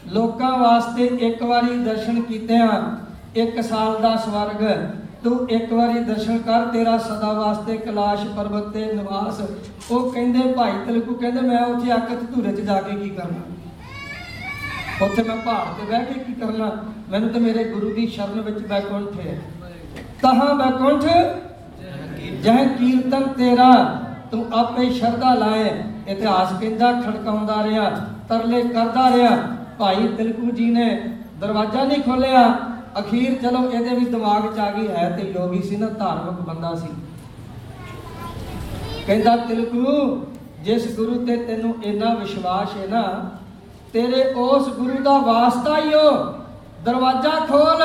ਲੋਕਾਂ ਵਾਸਤੇ ਇੱਕ ਵਾਰੀ ਦਰਸ਼ਨ ਕੀਤੇ ਆ ਇੱਕ ਸਾਲ ਦਾ ਸਵਰਗ। ਤੂੰ ਇੱਕ ਵਾਰੀ ਦਰਸ਼ਨ ਕਰ, ਤੇਰਾ ਸਦਾ ਵਾਸਤੇ ਕੈਲਾਸ਼ ਪਰਬਤ ਤੇ ਨਿਵਾਸ। ਉਹ ਕਹਿੰਦੇ, ਭਾਈ ਤਿਲਕੂ ਕਹਿੰਦੇ, ਮੈਂ ਉੱਥੇ ਆਕਤ ਧੂਰੇ 'ਚ ਜਾ ਕੇ ਕੀ ਕਰਨਾ? ਉੱਥੇ ਮੈਂ ਪਹਾੜ ਤੇ ਬਹਿ ਕੇ ਕੀ ਕਰਨਾ? ਮੈਨੂੰ ਤੇ ਮੇਰੇ ਗੁਰੂ ਦੀ ਸ਼ਰਨ ਵਿੱਚ ਬੈਕੁੰਠ ਹੈ ਤਹਾਂ ਬੈਕੁੰਠ ਜਹ ਕੀਰਤਨ ਤੇਰਾ, ਤੂੰ ਆਪੇ ਸ਼ਰਧਾ ਲਾਏ। ਇਤਿਹਾਸ ਕਹਿੰਦਾ ਖੜਕਾਉਂਦਾ ਰਿਹਾ, ਤਰਲੇ ਕਰਦਾ ਰਿਹਾ। ਭਾਈ ਤਿਲਕੂ ਜੀ ਨੇ ਦਰਵਾਜ਼ਾ ਨਹੀਂ ਖੋਲਿਆ ਅਖੀਰ ਚਲੋ ਇਹਦੇ ਵੀ ਦਿਮਾਗ 'ਚ ਆ ਗਈ ਹੈ ਤੇ ਯੋਗੀ ਸੀ ਨਾ ਧਾਰਮਿਕ ਬੰਦਾ ਸੀ। ਕਹਿੰਦਾ, ਤਿਲਕੂ, ਜਿਸ ਗੁਰੂ ਤੇ ਤੈਨੂੰ ਇੰਨਾ ਵਿਸ਼ਵਾਸ ਹੈ ਨਾ, ਤੇਰੇ ਉਸ ਗੁਰੂ ਦਾ ਵਾਸਤਾ ਹੀ ਹੋ ਦਰਵਾਜ਼ਾ ਖੋਲ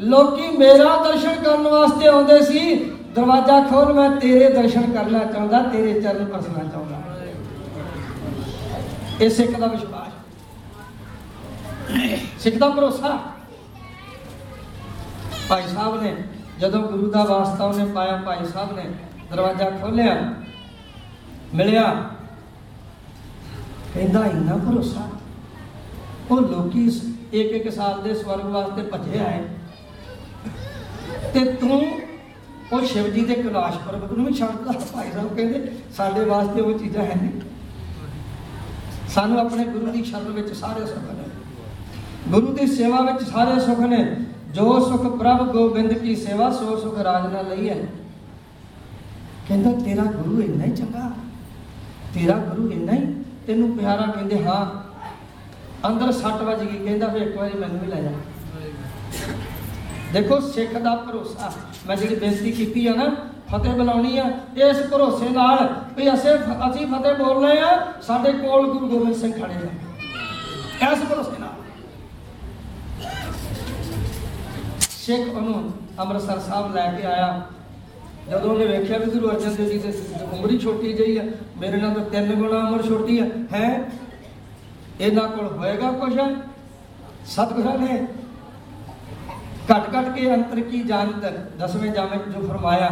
ਲੋਕੀ ਮੇਰਾ ਦਰਸ਼ਨ ਕਰਨ ਵਾਸਤੇ ਆਉਂਦੇ ਸੀ। ਦਰਵਾਜ਼ਾ ਖੋਲ ਮੈਂ ਤੇਰੇ ਦਰਸ਼ਨ ਕਰਨਾ ਚਾਹੁੰਦਾ ਤੇਰੇ ਚਰਨ ਪਰਸਣਾ ਚਾਹੁੰਦਾ ਇਹ ਸਿੱਖ ਦਾ ਵਿਸ਼ਵਾਸ। ਸਿੱਖ ਦਾ ਭਰੋਸਾ। ਭਾਈ ਸਾਹਿਬ ਨੇ, ਜਦੋਂ ਗੁਰੂ ਦਾ ਵਾਸਤਾ ਉਹਨੇ ਪਾਇਆ, ਭਾਈ ਸਾਹਿਬ ਨੇ ਦਰਵਾਜ਼ਾ ਖੋਲਿਆ ਮਿਲਿਆ। ਕਹਿੰਦਾ, ਇੰਨਾ ਭਰੋਸਾ। ਉਹ ਲੋਕੀ ਇੱਕ ਇੱਕ ਸਾਲ ਦੇ ਸਵਰਗ ਵਾਸਤੇ ਭੱਜੇ ਆਏ। ਤੇ ਤੂੰ ਉਹ ਸ਼ਿਵ ਜੀ ਦੇ ਕੈਲਾਸ਼ ਪਰਬਤ ਨੂੰ ਵੀ ਛੱਡਦਾ ਭਾਈ ਸਾਹਿਬ ਕਹਿੰਦੇ, ਸਾਡੇ ਵਾਸਤੇ ਉਹ ਚੀਜ਼ਾਂ ਹੈ ਨਹੀਂ। ਸਾਨੂੰ ਆਪਣੇ ਗੁਰੂ ਦੀ ਸ਼ਰਨ ਵਿੱਚ ਸਾਰੇ ਸੁੱਖ ਨੇ। ਗੁਰੂ ਦੀ ਸੇਵਾ ਵਿੱਚ ਸਾਰੇ ਸੁੱਖ ਨੇ। ਜੋ ਸੁਖ ਪ੍ਰਭ ਗੋਬਿੰਦ ਕੀ ਸੇਵਾ, ਸੋ ਸੁਖ ਰਾਜ ਨਾਲ ਲਈ ਹੈ। ਕਹਿੰਦਾ, ਤੇਰਾ ਗੁਰੂ ਇੰਨਾ ਹੀ ਚੰਗਾ। ਤੇਰਾ ਗੁਰੂ ਇੰਨਾ ਹੀ। ਤੈਨੂੰ ਪਿਆਰਾ ਕਹਿੰਦੇ, ਹਾਂ। ਅੰਦਰ ਸੱਟ ਵੱਜ ਗਈ। ਕਹਿੰਦਾ ਵੀ ਇੱਕ ਵਾਰੀ ਮੈਨੂੰ ਵੀ ਲੈ ਜਾ। ਦੇਖੋ ਸਿੱਖ ਦਾ ਭਰੋਸਾ। ਮੈਂ ਜਿਹੜੀ ਬੇਨਤੀ ਕੀਤੀ ਆ ਨਾ, ਫਤਿਹ ਬੁਲਾਉਣੀ ਆ, ਇਸ ਭਰੋਸੇ ਨਾਲ ਵੀ ਅਸੀਂ ਅਸੀਂ ਫਤਿਹ ਬੋਲ ਆ, ਸਾਡੇ ਕੋਲ ਗੁਰੂ ਗੋਬਿੰਦ ਸਿੰਘ ਖੜੇ ਆ। ਇਸ ਭਰੋਸੇ ਨਾਲ। ਸਿੱਖ ਉਹਨੂੰ ਅੰਮ੍ਰਿਤਸਰ ਸਾਹਿਬ ਲੈ ਕੇ ਆਇਆ। ਜਦੋਂ ਉਹਨੇ ਵੇਖਿਆ ਵੀ ਗੁਰੂ ਅਰਜਨ ਦੇਵ ਜੀ ਦੀ ਉਮਰ ਹੀ ਛੋਟੀ ਜਿਹੀ ਆ, ਮੇਰੇ ਨਾਲ ਤਾਂ ਤਿੰਨ ਗੁਣਾ ਉਮਰ ਛੋਟੀ ਆ, ਹੈ? ਇਹਨਾਂ ਕੋਲ ਹੋਏਗਾ ਕੁਛ? ਸਤਿਗੁਰਾਂ ਨੇ ਘਟ ਘਟ ਕੇ ਅੰਤਰ ਕੀ ਜਾਣਤ ਦਸਵੇਂ ਜਾਮੇ 'ਚ ਜੋ ਫਰਮਾਇਆ,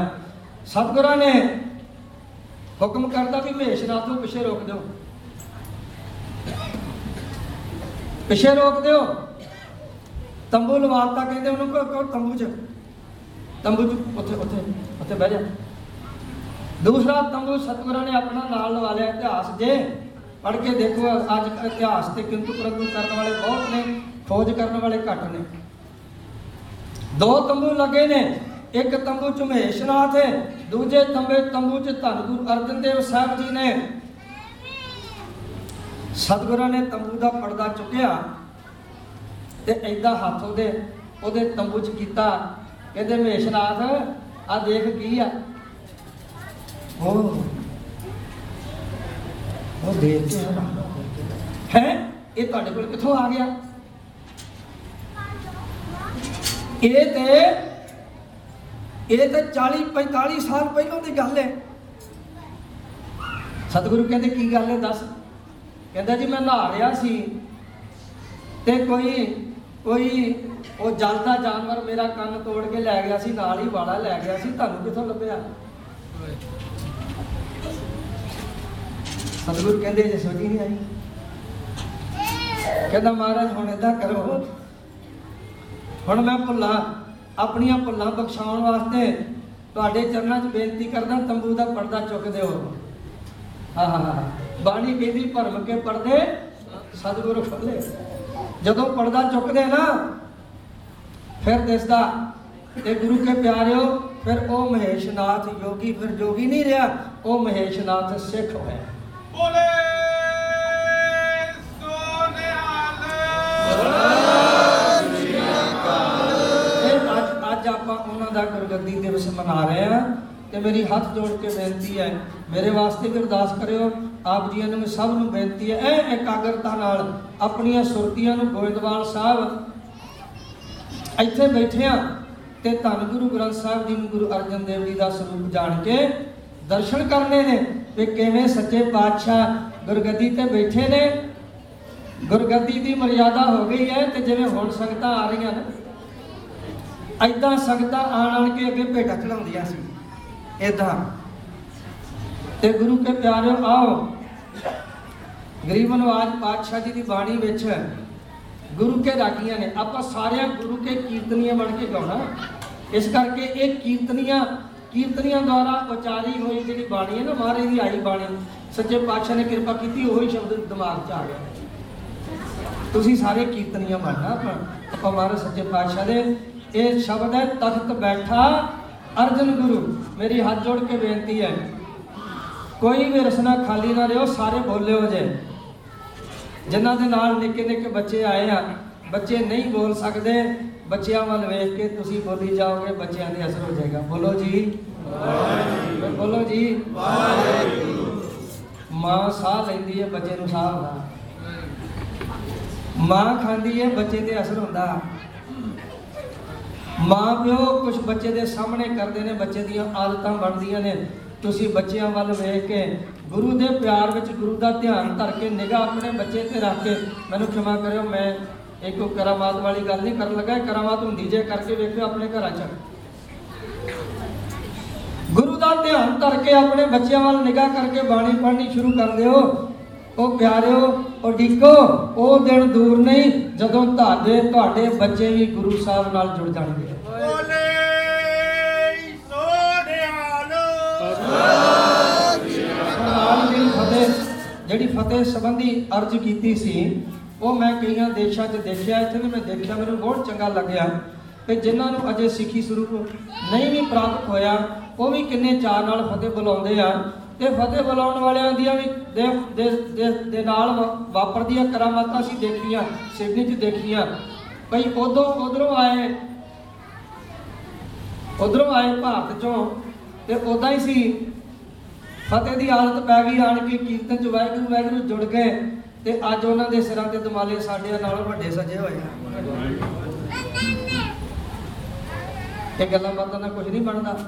ਸਤਿਗੁਰਾਂ ਨੇ ਹੁਕਮ ਕਰਦਾ ਵੀ ਰਾਤ ਨੂੰ ਪਿੱਛੇ ਰੋਕ ਦਿਓ। ਪਿੱਛੇ ਰੋਕ ਦਿਓ। ਤੰਬੂ ਲਵਾਤਾ ਕਹਿੰਦੇ ਉਹਨੂੰ, ਕੋ ਕੋ ਤੰਬੂ 'ਚ। ਤੰਬੂ 'ਚ, ਉੱਥੇ ਉੱਥੇ ਉੱਥੇ ਬਹਿ ਜਾ। ਦੂਸਰਾ ਤੰਬੂ ਸਤਿਗੁਰਾਂ ਨੇ ਆਪਣਾ ਨਾਲ ਲਵਾ ਲਿਆ, ਇਤਿਹਾਸ ਜੇ ਪੜ੍ਹ ਕੇ ਦੇਖੋ, ਅੱਜ ਇਤਿਹਾਸ ਤੇ ਕਿੰਤੂ ਪ੍ਰੰਤੂ ਕਰਨ ਵਾਲੇ ਬਹੁਤ ਨੇ, ਖੋਜ ਕਰਨ ਵਾਲੇ ਘੱਟ ਨੇ। ਦੋ ਤੰਬੂ ਲੱਗੇ ਨੇ, ਇੱਕ ਤੰਬੂ ਚ ਮਹੇਸ਼ਨਾਥ ਹੈ, ਦੂਜੇ ਤੰਬੇ ਤੰਬੂ ਚ ਧੰਨ ਗੁਰੂ ਅਰਜਨ ਦੇਵ ਸਾਹਿਬ ਜੀ ਨੇ। ਸਤਿਗੁਰਾਂ ਨੇ ਤੰਬੂ ਦਾ ਪਰਦਾ ਚੁੱਕਿਆ ਤੇ ਐਦਾਂ ਹੱਥ ਉਹਦੇ ਉਹਦੇ ਤੰਬੂ ਚ ਕੀਤਾ। ਕਹਿੰਦੇ ਮਹੇਸ਼ਨਾਥ, ਆ ਦੇਖ ਕੀ ਆ? ਉਹ ਉਹ ਦੇਖ ਕੇ ਹੈ? ਇਹ ਤੁਹਾਡੇ ਕੋਲ ਕਿੱਥੋਂ ਆ ਗਿਆ? ਇਹ ਤੇ ਇਹ ਤੇ 40 45 ਸਾਲ ਪਹਿਲਾਂ ਦੀ ਗੱਲ ਹੈ। ਸਤਿਗੁਰੂ ਕਹਿੰਦੇ, ਕੀ ਗੱਲ ਹੈ ਦੱਸ? ਕਹਿੰਦਾ ਜੀ, ਮੈਂ ਨਹਾ ਰਿਹਾ ਸੀ ਤੇ ਕੋਈ ਕੋਈ ਉਹ ਜਲਦਾ ਜਾਨਵਰ ਮੇਰਾ ਕੰਨ ਤੋੜ ਕੇ ਲੈ ਗਿਆ ਸੀ, ਨਾਲ ਹੀ ਵਾਲਾ ਲੈ ਗਿਆ ਸੀ, ਤੁਹਾਨੂੰ ਕਿੱਥੋਂ ਲੱਭਿਆ? ਸਤਿਗੁਰੂ ਕਹਿੰਦੇ, ਜੇ ਸੋਚੀ ਨਹੀਂ ਆਈ। ਕਹਿੰਦਾ, ਮਹਾਰਾਜ, ਹੁਣ ਏਦਾਂ ਕਰੋ। ਹੁਣ ਮੈਂ ਭੁੱਲਾਂ, ਆਪਣੀਆਂ ਭੁੱਲਾਂ ਬਖਸ਼ਾਉਣ ਵਾਸਤੇ ਤੁਹਾਡੇ ਚਰਨਾਂ 'ਚ ਬੇਨਤੀ ਕਰਦਾ, ਤੰਬੂ ਦਾ ਪਰਦਾ ਚੁੱਕਦੇ ਦਿਓ। ਹਾਂ ਹਾਂ ਬਾਣੀ ਕਹਿੰਦੀ ਭਰਮ ਕੇ ਪਰਦੇ ਸਤਿਗੁਰੂ ਖੋਲੇ ਜਦੋਂ ਪਰਦਾ ਚੁੱਕਦੇ ਨਾ, ਫਿਰ ਦਿਸਦਾ ਤੇ ਗੁਰੂ ਕੇ ਪਿਆਰਿਓ, ਫਿਰ ਉਹ ਮਹੇਸ਼ਨਾਥ ਯੋਗੀ, ਫਿਰ ਜੋਗੀ ਨਹੀਂ ਰਿਹਾ, ਉਹ ਮਹੇਸ਼ਨਾਥ ਸਿੱਖ ਹੋਇਆ। ਬੋਲੇ ਸੋਨਿਹਾਲ ਇਹ ਉਹਨਾਂ ਦਿਵਸ ਮਨਾ ਰਹੇ ਹਾਂ ਤੇ ਮੇਰੀ ਹੱਥ ਜੋੜ ਕੇ ਬੇਨਤੀ ਹੈ, ਮੇਰੇ ਵਾਸਤੇ ਵੀ ਅਰਦਾਸ ਕਰਿਓ, ਆਪ ਜੀਆਂ ਨੂੰ ਸਭ ਨੂੰ ਬੇਨਤੀ ਹੈ, ਇਹ ਇਕਾਗਰਤਾ ਨਾਲ ਆਪਣੀਆਂ ਸੁਰਤੀਆਂ ਨੂੰ ਗੋਇੰਦਵਾਲ ਸਾਹਿਬ ਇੱਥੇ ਬੈਠੇ ਤੇ ਧੰਨ ਗੁਰੂ ਗ੍ਰੰਥ ਸਾਹਿਬ ਜੀ ਨੂੰ ਗੁਰੂ ਅਰਜਨ ਦੇਵ ਜੀ ਦਾ ਸਰੂਪ ਜਾਣ ਕੇ ਦਰਸ਼ਨ ਕਰਨੇ ਨੇ ਵੀ ਕਿਵੇਂ ਸੱਚੇ ਪਾਤਸ਼ਾਹ ਗੁਰਗੱਦੀ ਤੇ ਬੈਠੇ ਨੇ। ਗੁਰਗੱਦੀ ਦੀ ਮਰਿਆਦਾ ਹੋ ਗਈ ਹੈ ਤੇ ਜਿਵੇਂ ਹੁਣ ਸੰਗਤਾਂ ਆ ਰਹੀਆਂ ਨੇ ਐਦਾਂ ਸੰਗਤਾਂ ਆਣ ਆਣ ਕੇ ਅੱਗੇ ਭੇਟਾ ਚੜਾਉਂਦੀਆਂ ਸੀ। ਐਦਾਂ ਤੇ ਗੁਰੂ ਕੇ ਪਿਆਰਿਓ, ਆਓ। ਗਰੀਬ ਨਵਾਜ ਪਾਤਸ਼ਾਹ ਜੀ ਦੀ ਬਾਣੀ ਵਿੱਚ ਗੁਰੂ ਕੇ ਰਾਗੀਆਂ ਨੇ। ਆਪਾਂ ਸਾਰਿਆਂ ਗੁਰੂ ਕੇ ਕੀਰਤਨੀਆਂ ਬਣ ਕੇ ਗਾਉਣਾ। ਇਸ ਕਰਕੇ ਇਹ ਕੀਰਤਨੀਆਂ ਕੀਰਤਨੀਆਂ ਦੁਆਰਾ ਉਚਾਰੀ ਹੋਈ ਜਿਹੜੀ ਬਾਣੀ ਹੈ ਨਾ, ਮਹਾਰਾਜ ਦੀ ਆਈ ਬਾਣੀ, ਸੱਚੇ ਪਾਤਸ਼ਾਹ ਨੇ ਕਿਰਪਾ ਕੀਤੀ, ਉਹੀ ਸ਼ਬਦ ਦਿਮਾਗ 'ਚ ਆ ਗਿਆ। ਤੁਸੀਂ ਸਾਰੇ ਕੀਰਤਨੀਆਂ ਬਣਨਾ ਆਪਾਂ। ਆਪਾਂ ਮਹਾਰਾਜ ਸੱਚੇ ਪਾਤਸ਼ਾਹ ਦੇ ਇਹ ਸ਼ਬਦ ਹੈ, ਤਖਤ ਬੈਠਾ ਅਰਜਨ ਗੁਰੂ। ਮੇਰੀ ਹੱਥ ਜੋੜ ਕੇ ਬੇਨਤੀ ਹੈ, ਕੋਈ ਵੀ ਰਸਨਾ ਖਾਲੀ ਨਾ ਰਿਓ ਸਾਰੇ ਬੋਲੇ ਹੋ ਜੇ ਜਿਨ੍ਹਾਂ ਦੇ ਨਾਲ ਨਿੱਕੇ ਨਿੱਕੇ ਬੱਚੇ ਆਏ ਆ, ਬੱਚੇ ਨਹੀਂ ਬੋਲ ਸਕਦੇ, ਬੱਚਿਆਂ ਵੱਲ ਵੇਖ ਕੇ ਤੁਸੀਂ ਬੋਲੀ ਜਾਓਗੇ, ਬੱਚਿਆਂ ਦੇ ਅਸਰ ਹੋ ਜਾਏਗਾ। ਬੋਲੋ ਜੀ। ਵਾਹਿਗੁਰੂ ਬੋਲੋ ਜੀ। ਵਾਹਿਗੁਰੂ ਮਾਂ ਸਾਹ ਲੈਂਦੀ ਹੈ ਬੱਚੇ ਨੂੰ ਸਾਹ ਹੁੰਦਾ। ਮਾਂ ਖਾਂਦੀ ਹੈ, ਬੱਚੇ ਤੇ ਅਸਰ ਹੁੰਦਾ। ਮਾਂ ਪਿਓ ਕੁਝ ਬੱਚੇ ਦੇ ਸਾਹਮਣੇ ਕਰਦੇ ਨੇ, ਬੱਚੇ ਦੀਆਂ ਆਦਤਾਂ ਬਣਦੀਆਂ ਨੇ। ਤੁਸੀਂ ਬੱਚਿਆਂ ਵੱਲ ਵੇਖ ਕੇ ਗੁਰੂ ਦੇ ਪਿਆਰ ਵਿੱਚ ਗੁਰੂ ਦਾ ਧਿਆਨ ਧਰ ਕੇ, ਨਿਗਾਹ ਆਪਣੇ ਬੱਚੇ ਤੇ ਰੱਖ ਕੇ ਮੈਨੂੰ ਖਿਮਾ ਕਰਿਓ, ਮੈਂ ਇੱਕ ਉਹ ਕਰਾਮਾਤ ਵਾਲੀ ਗੱਲ ਨਹੀਂ ਕਰਨ ਲੱਗਾ। ਇਹ ਕਰਾਮਾਤ ਹੁੰਦੀ ਜੇ ਕਰਕੇ ਵੇਖਿਓ ਆਪਣੇ ਘਰਾਂ 'ਚ। ਗੁਰੂ ਦਾ ਧਿਆਨ ਧਰ ਕੇ ਆਪਣੇ ਬੱਚਿਆਂ ਵੱਲ ਨਿਗਾਹ ਕਰਕੇ ਬਾਣੀ ਪੜ੍ਹਨੀ ਸ਼ੁਰੂ ਕਰ ਦਿਓ। ਉਹ ਪਿਆਰਿਓ ਉਹ ਡਿੱਕੋ ਉਹ ਦਿਨ ਦੂਰ ਨਹੀਂ ਜਦੋਂ ਤੁਹਾਡੇ ਤੁਹਾਡੇ ਬੱਚੇ ਵੀ ਗੁਰੂ ਸਾਹਿਬ ਨਾਲ ਜੁੜ ਜਾਣਗੇ। ਬੋਲੇ ਜਿਹੜੀ ਫਤਿਹ ਜਿਹੜੀ ਫਤਿਹ ਸੰਬੰਧੀ ਅਰਜ਼ ਕੀਤੀ ਸੀ ਉਹ ਮੈਂ ਕਈਆਂ ਦੇਸ਼ਾਂ 'ਚ ਦੇਖਿਆ ਇੱਥੇ ਵੀ ਮੈਂ ਦੇਖਿਆ ਮੈਨੂੰ ਬਹੁਤ ਚੰਗਾ ਲੱਗਿਆ। ਕਿ ਜਿਨ੍ਹਾਂ ਨੂੰ ਅਜੇ ਸਿੱਖੀ ਸਰੂਪ ਨਹੀਂ ਵੀ ਪ੍ਰਾਪਤ ਹੋਇਆ ਉਹ ਵੀ ਕਿੰਨੇ ਚਾਅ ਨਾਲ ਫਤਿਹ ਬੁਲਾਉਂਦੇ ਆ। ਤੇ ਫਤਿਹ ਬੁਲਾਉਣ ਵਾਲਿਆਂ ਦੀਆਂ ਵੀ ਦੇ ਦੇ- ਨਾਲ ਵਾ- ਵਾਪਰਦੀਆਂ ਕਰਾਮਾਤਾਂ ਸੀ ਦੇਖੀਆਂ, ਸਿਵਨੀ 'ਚ ਦੇਖੀਆਂ। ਕਈ ਉਦੋਂ ਉਧਰੋਂ ਆਏ ਉਧਰੋਂ ਆਏ ਭਾਰਤ ਚੋਂ ਤੇ ਉਦਾਂ ਹੀ ਸੀ। ਫਤਿਹ ਦੀ ਆਦਤ ਪੈ ਗਈ, ਆਣ ਕੇ ਕੀਰਤਨ ਚ ਵਾਹਿਗੁਰੂ ਵਾਹਿਗੁਰੂ ਜੁੜ ਗਏ ਤੇ ਅੱਜ ਉਹਨਾਂ ਦੇ ਸਿਰਾਂ ਤੇ ਦਮਾਲੇ ਸਾਡੇ ਨਾਲੋਂ ਵੱਡੇ ਸਜੇ ਹੋਏ ਆ। ਇਹ ਗੱਲਾਂ ਬਾਤਾਂ ਦਾ ਕੁਝ ਨਹੀਂ ਬਣਦਾ।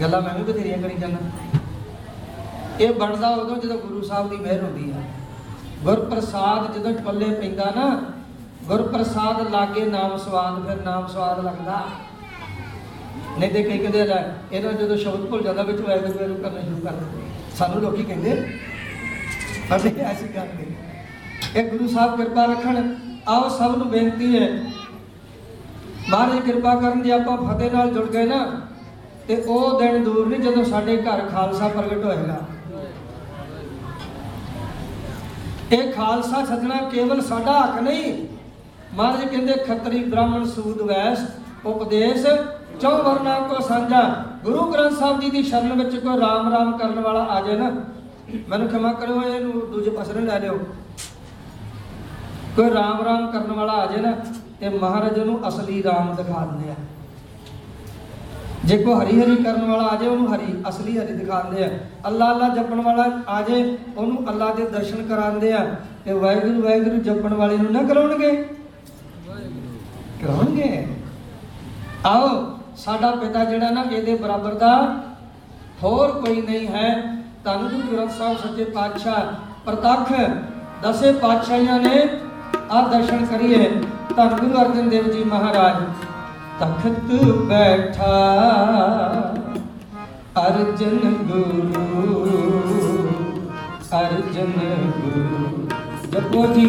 ਗੱਲਾਂ ਮੈਂ ਵੀ ਬਥੇਰੀਆਂ ਕਰੀ ਜਾਂਦਾ ਇਹ ਬਣਦਾ ਉਦੋਂ ਜਦੋਂ ਗੁਰੂ ਸਾਹਿਬ ਦੀ ਮਿਹਰ ਹੁੰਦੀ ਆ। ਗੁਰਪ੍ਰਸਾਦ ਜਦੋਂ ਪੱਲੇ ਪੈਂਦਾ ਨਾ, ਗੁਰਪ੍ਰਸਾਦ ਲਾਗੇ ਨਾਮ ਸਵਾਦ, ਫਿਰ ਨਾਮ ਸਵਾਦ ਲੱਗਦਾ। ਨਹੀਂ ਤੇ ਕਈ ਕਹਿੰਦੇ ਲੈ ਇਹਨਾਂ ਜਦੋਂ ਸ਼ਬਦ ਭੁੱਲ ਜਾਂਦਾ, ਵਿੱਚ ਵਾਹਿਗੁਰੂ ਵਾਹਿਗੁਰੂ ਕਰਨਾ ਸ਼ੁਰੂ ਕਰ ਦਿੰਦੇ। ਸਾਨੂੰ ਲੋਕੀ ਕਹਿੰਦੇ, ਸਾਡੇ ਐਸੀ ਗੱਲ ਨਹੀਂ। ਇਹ ਗੁਰੂ ਸਾਹਿਬ ਕਿਰਪਾ ਰੱਖਣ। ਆਓ ਸਭ ਨੂੰ ਬੇਨਤੀ ਹੈ, ਮਹਾਰਾਜ ਕਿਰਪਾ ਕਰਨ ਦੀ ਆਪਾਂ ਫਤਿਹ ਨਾਲ ਜੁੜ ਗਏ ਨਾ, ਤੇ ਉਹ ਦਿਨ ਦੂਰ ਨਹੀਂ ਜਦੋਂ ਸਾਡੇ ਘਰ ਖਾਲਸਾ ਪ੍ਰਗਟ ਹੋਏਗਾ। ਇਹ ਖਾਲਸਾ ਸੱਜਣਾ, ਕੇਵਲ ਸਾਡਾ ਹੱਕ ਨਹੀਂ। ਮਹਾਰਾਜ ਕਹਿੰਦੇ, ਖੱਤਰੀ ਬ੍ਰਾਹਮਣ ਸੂਦ ਵੈਸ, ਉਪਦੇਸ਼, ਚੌ ਵਰਨਾ ਕੋ ਸਾਂਝਾ। ਗੁਰੂ ਗ੍ਰੰਥ ਸਾਹਿਬ ਜੀ ਦੀ ਸ਼ਰਨ ਵਿੱਚ ਕੋਈ ਰਾਮ ਰਾਮ ਕਰਨ ਵਾਲਾ ਆ ਜਾਏ ਨਾ, ਮੈਨੂੰ ਖਿਮਾ ਕਰਿਓ, ਇਹਨੂੰ ਦੂਜੇ ਪਾਸੇ ਨੂੰ ਲੈ ਲਿਓ ਕੋਈ ਰਾਮ ਰਾਮ ਕਰਨ ਵਾਲਾ ਆ ਜਾਏ ਨਾ, ਤੇ ਮਹਾਰਾਜ ਨੂੰ ਅਸਲੀ ਰਾਮ ਦਿਖਾ ਦਿੰਦੇ ਆ। ਜੇ ਕੋ ਹਰੀ ਹਰੀ ਕਰਨ ਵਾਲਾ ਆ ਜਾਏ, ਉਹਨੂੰ ਹਰੀ, ਅਸਲੀ ਹਰੀ ਦਿਖਾਉਂਦੇ ਆ। ਅੱਲਾ ਅੱਲਾ ਜਪਣ ਵਾਲਾ ਆ ਜਾਏ, ਉਹਨੂੰ ਅੱਲਾ ਦੇ ਦਰਸ਼ਨ ਕਰਾਉਂਦੇ ਆ। ਤੇ ਵਾਹਿਗੁਰੂ ਵਾਹਿਗੁਰੂ ਜਪਣ ਵਾਲੇ ਨੂੰ ਨਾ ਕਰਾਉਣਗੇ? ਕਰਾਉਣਗੇ। ਆਓ, ਸਾਡਾ ਪਿਤਾ ਜਿਹੜਾ ਨਾ, ਇਹਦੇ ਬਰਾਬਰ ਦਾ ਹੋਰ ਕੋਈ ਨਹੀਂ ਹੈ। ਧੰਨ ਗੁਰੂ ਗ੍ਰੰਥ ਸਾਹਿਬ ਸੱਚੇ ਪਾਤਸ਼ਾਹ, ਪ੍ਰਤੱਖ ਦਸੇ ਪਾਤਸ਼ਾਹਾਂ ਨੇ ਆ ਦਰਸ਼ਨ ਕਰੀਏ। ਧੰਨ ਗੁਰੂ ਅਰਜਨ ਦੇਵ ਜੀ ਮਹਾਰਾਜ। ਤਖਤ ਬੈਠਾ, ਅਰਜਨ ਗੁਰੂ ਅਰਜਨ ਗੁਰੂ। ਜਪੋ ਜੀ,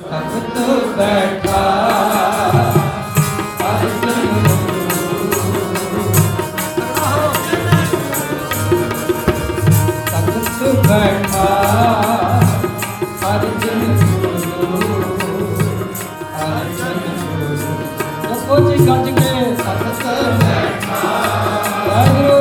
ਤਖਤ ਬੈਠਾ, ਅਰਜਨ ਤਖਤ ਬੈਠਾ, ਅਰਜਨ ਗੁਰੂ ਅਰਜਨ ਗੁਰੂ। ਜਪੋ ਜੀ ਗੱਜ ਵਾਹਿਗੁਰੂ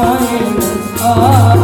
ਪੰਚਾਇਨ ਆਪੇ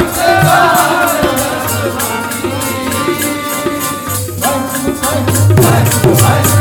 ਭਗਤ ਦਾਨ ਭਗਤ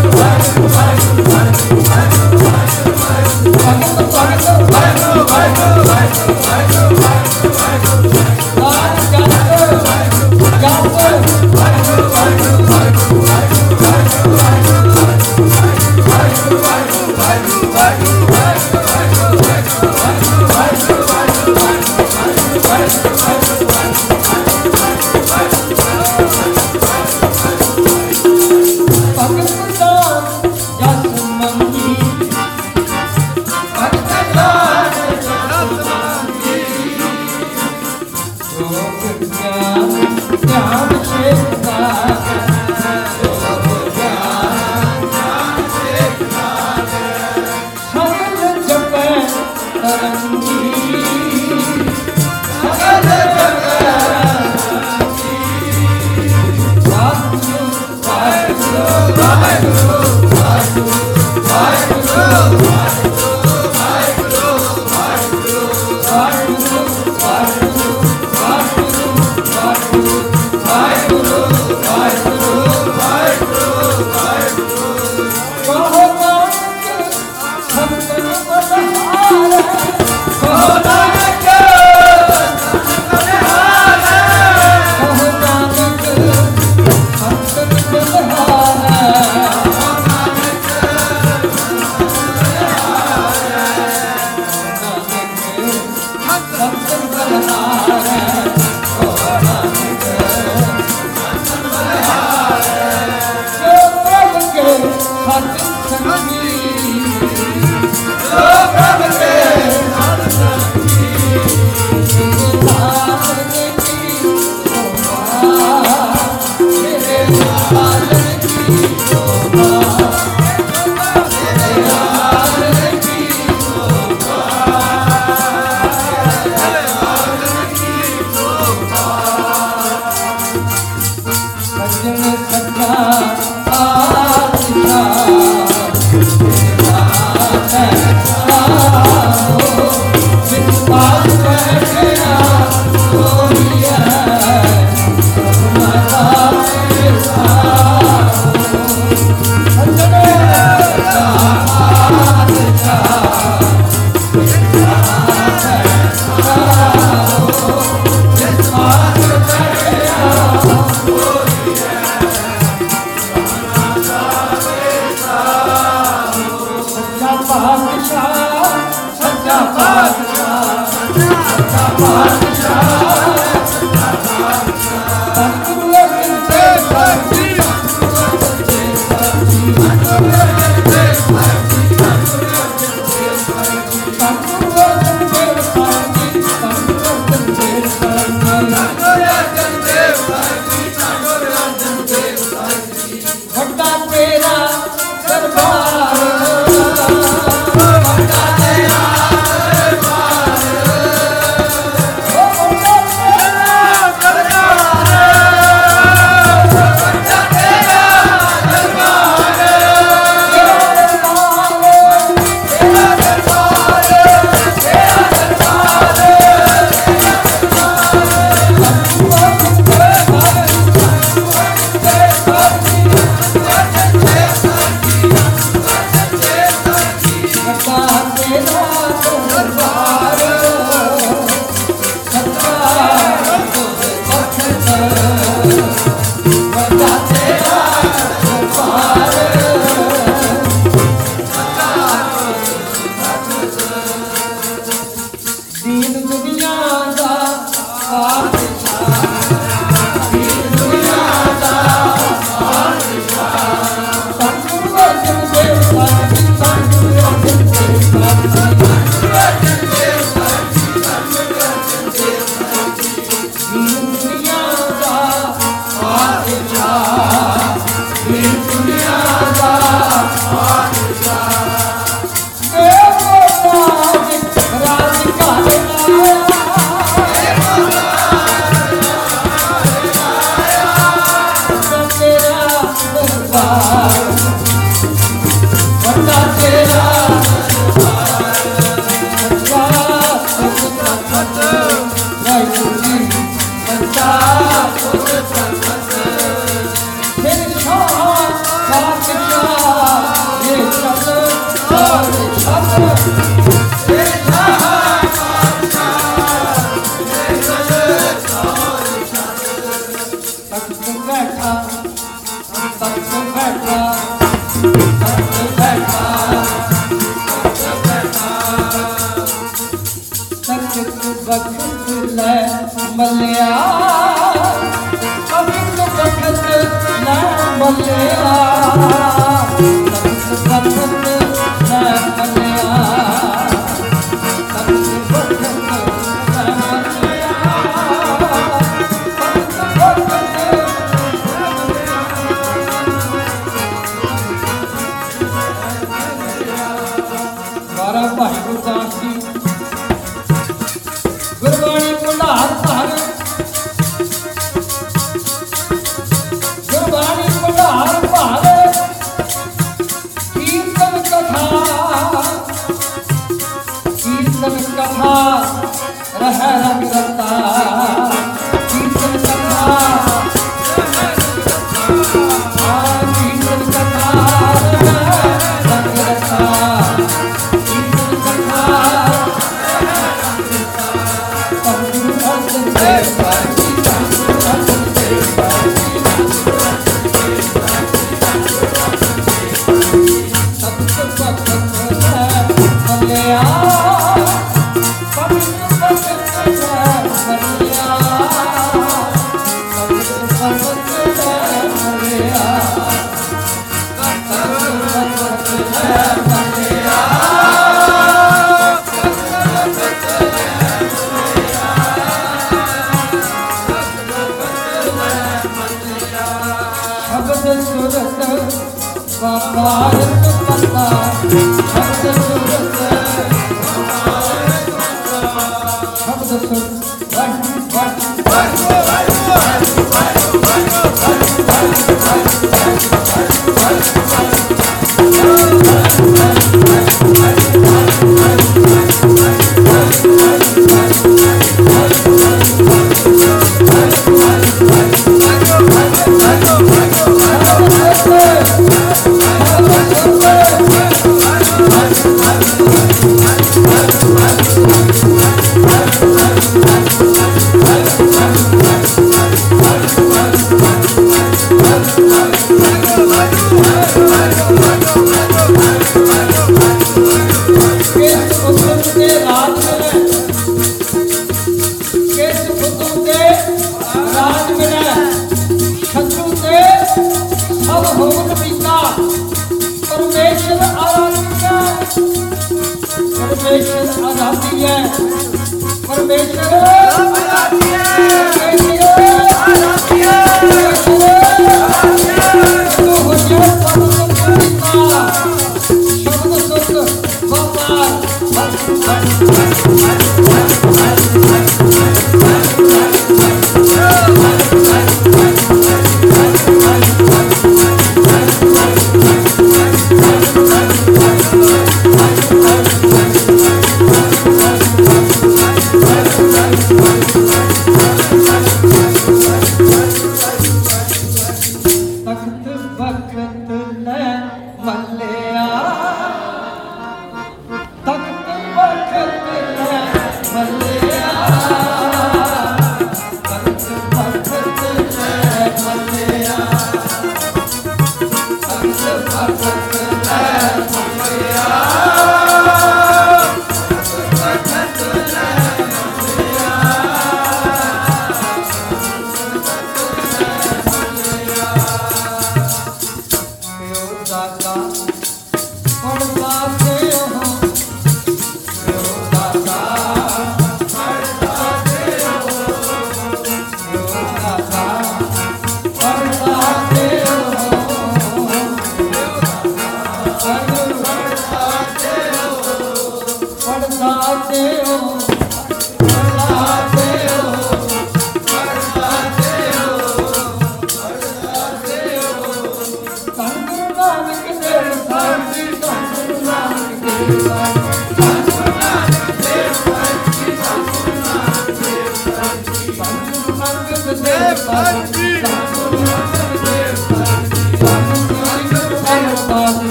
ਸੁਖ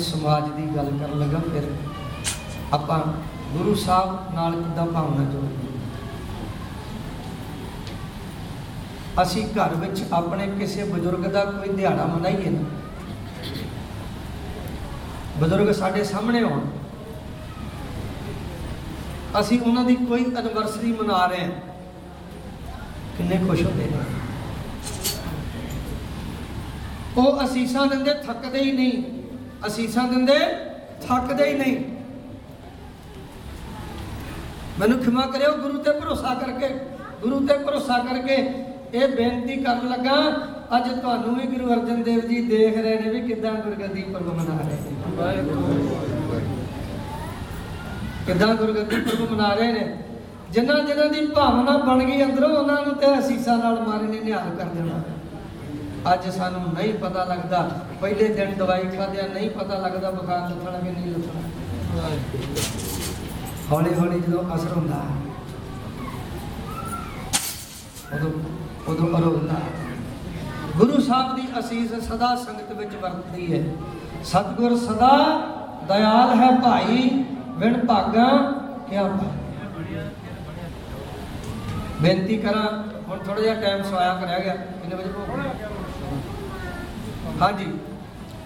ਸਮਾਜ ਦੀ ਗੱਲ ਕਰਨ ਲੱਗਾ, ਫਿਰ ਆਪਾਂ ਗੁਰੂ ਸਾਹਿਬ ਨਾਲ ਕਿੱਦਾਂ ਭਾਵਨਾ ਜੋੜੀਏ? ਅਸੀਂ ਘਰ ਵਿੱਚ ਆਪਣੇ ਕਿਸੇ ਬਜ਼ੁਰਗ ਦਾ ਕੋਈ ਦਿਹਾੜਾ ਮਨਾਈਏ ਨਾ, ਬਜ਼ੁਰਗ ਸਾਡੇ ਸਾਹਮਣੇ ਆਉਣ, ਅਸੀਂ ਉਹਨਾਂ ਦੀ ਕੋਈ ਐਨਵਰਸਰੀ ਮਨਾ ਰਹੇ ਹਾਂ, ਕਿੰਨੇ ਖੁਸ਼ ਹੁੰਦੇ ਨੇ। ਉਹ ਅਸੀਸਾਂ ਦਿੰਦੇ ਥੱਕਦੇ ਹੀ ਨਹੀਂ। ਅਸੀਸਾਂ ਦਿੰਦੇ, ਥੱਕਦੇ ਹੀ ਨਹੀਂ। ਮੈਨੂੰ ਖਿਮਾ ਕਰਿਓ ਗੁਰੂ ਤੇ ਭਰੋਸਾ ਕਰਕੇ, ਗੁਰੂ ਤੇ ਭਰੋਸਾ ਕਰਕੇ ਇਹ ਬੇਨਤੀ ਕਰਨ ਲੱਗਾ, ਅੱਜ ਤੁਹਾਨੂੰ ਵੀ ਗੁਰੂ ਅਰਜਨ ਦੇਵ ਜੀ ਦੇਖ ਰਹੇ ਨੇ ਵੀ ਕਿਦਾਂ ਗੁਰਗੱਦੀ ਪਰਬ ਮਨਾ ਰਹੇ ਨੇ। ਕਿਦਾਂ ਗੁਰਗੱਦੀ ਪਰਬ ਮਨਾ ਰਹੇ ਨੇ। ਜਿਨ੍ਹਾਂ ਜਿਨ੍ਹਾਂ ਦੀ ਭਾਵਨਾ ਬਣ ਗਈ, ਅੰਦਰੋਂ ਉਹਨਾਂ ਨੂੰ ਤੇ ਅਸੀਸਾਂ ਨਾਲ ਮਾਰੇ ਨੇ ਨਿਹਾਲ ਕਰ ਦੇਣਾ। ਅੱਜ ਸਾਨੂੰ ਨਹੀਂ ਪਤਾ ਲੱਗਦਾ। ਪਹਿਲੇ ਦਿਨ ਦਵਾਈ ਖਾਦਿਆਂ ਨਹੀਂ ਪਤਾ ਲੱਗਦਾ ਬੁਖਾਰ ਲੱਥਣਾ ਕਿ ਨਹੀਂ ਲੱਥਣਾ। ਹੌਲੀ ਹੌਲੀ ਜਦੋਂ ਅਸਰ ਹੁੰਦਾ, ਉਦੋਂ ਉਦੋਂ ਅਰੋਗਦਾ ਗੁਰੂ ਸਾਹਿਬ ਦੀ ਅਸੀਸ ਸਦਾ ਸੰਗਤ ਵਿੱਚ ਵਰਤਦੀ ਹੈ। ਸਤਿਗੁਰ ਸਦਾ ਦਇਆਲ ਹੈ ਭਾਈ ਵਿਣ ਭਾਗਾ ਕਿਆ ਬੇਨਤੀ ਕਰਾਂ, ਹੁਣ ਥੋੜਾ ਜਿਹਾ ਟਾਈਮ ਸਵਾਇਆ ਕਰਿਆ ਗਿਆ, ਕਿੰਨੇ ਵਜੇ ਭੋਗ ਹਾਂਜੀ।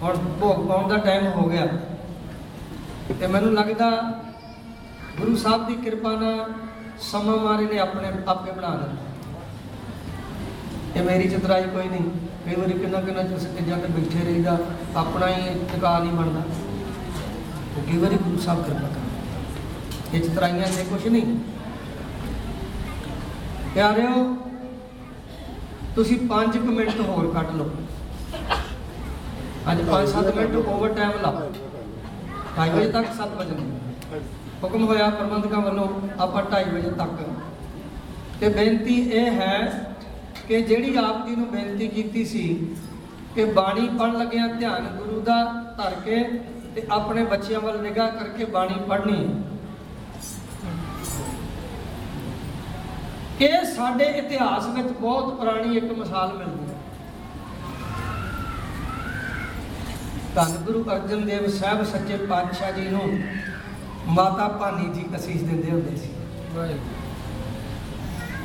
ਹੁਣ ਭੋਗ ਪਾਉਣ ਦਾ ਟਾਈਮ ਹੋ ਗਿਆ। ਤੇ ਮੈਨੂੰ ਲੱਗਦਾ ਗੁਰੂ ਸਾਹਿਬ ਦੀ ਕਿਰਪਾ ਨਾਲ ਸਮਾਂ ਮਾਰੇ ਨੇ ਆਪਣੇ ਆਪੇ ਬਣਾ ਦਿੱਤਾ ਇਹ ਮੇਰੀ ਚਤਰਾਈ ਕੋਈ ਨਹੀਂ। ਕਈ ਵਾਰੀ ਕਿੰਨਾ ਕਿੰਨਾ ਚਿਰ ਸੱਜਾ ਤੇ ਬੈਠੇ ਰਹੀਦਾ, ਆਪਣਾ ਹੀ ਟਿਕਾ ਨਹੀਂ ਬਣਦਾ। ਕਈ ਵਾਰੀ ਗੁਰੂ ਸਾਹਿਬ ਕਿਰਪਾ ਕਰ। ਇਹ ਚਤਰਾਈਆਂ ਤੇ ਕੁਝ ਨਹੀਂ। ਪਿਆਰਿਓ, ਤੁਸੀਂ 5 ਮਿੰਟ ਹੋਰ ਕੱਢ ਲਓ। ਅੱਜ 5-7 ਮਿੰਟ ਓਵਰ ਟਾਈਮ ਲਾਓ 2:30 ਵਜੇ ਤੱਕ 7 ਵਜੇ ਹੁਕਮ ਹੋਇਆ ਪ੍ਰਬੰਧਕਾਂ ਵੱਲੋਂ ਆਪਾਂ 2:30 ਵਜੇ ਤੱਕ। ਤੇ ਬੇਨਤੀ ਇਹ ਹੈ ਕਿ ਜਿਹੜੀ ਆਪ ਜੀ ਨੂੰ ਬੇਨਤੀ ਕੀਤੀ ਸੀ ਕਿ ਬਾਣੀ ਪੜ੍ਹਨ ਲੱਗਿਆ ਧਿਆਨ ਗੁਰੂ ਦਾ ਧਰ ਕੇ ਤੇ ਆਪਣੇ ਬੱਚਿਆਂ ਵੱਲ ਨਿਗਾਹ ਕਰਕੇ ਬਾਣੀ ਪੜ੍ਹਨੀ। ਇਹ ਸਾਡੇ ਇਤਿਹਾਸ ਵਿੱਚ ਬਹੁਤ ਪੁਰਾਣੀ ਇੱਕ ਮਿਸਾਲ ਮਿਲਦੀ ਹੈ। ਧੰਨ ਗੁਰੂ ਅਰਜਨ ਦੇਵ ਸਾਹਿਬ ਸੱਚੇ ਪਾਤਸ਼ਾਹ ਜੀ ਨੂੰ ਮਾਤਾ ਭਾਨੀ ਜੀ ਅਸੀਸ ਦਿੰਦੇ ਹੁੰਦੇ ਸੀ।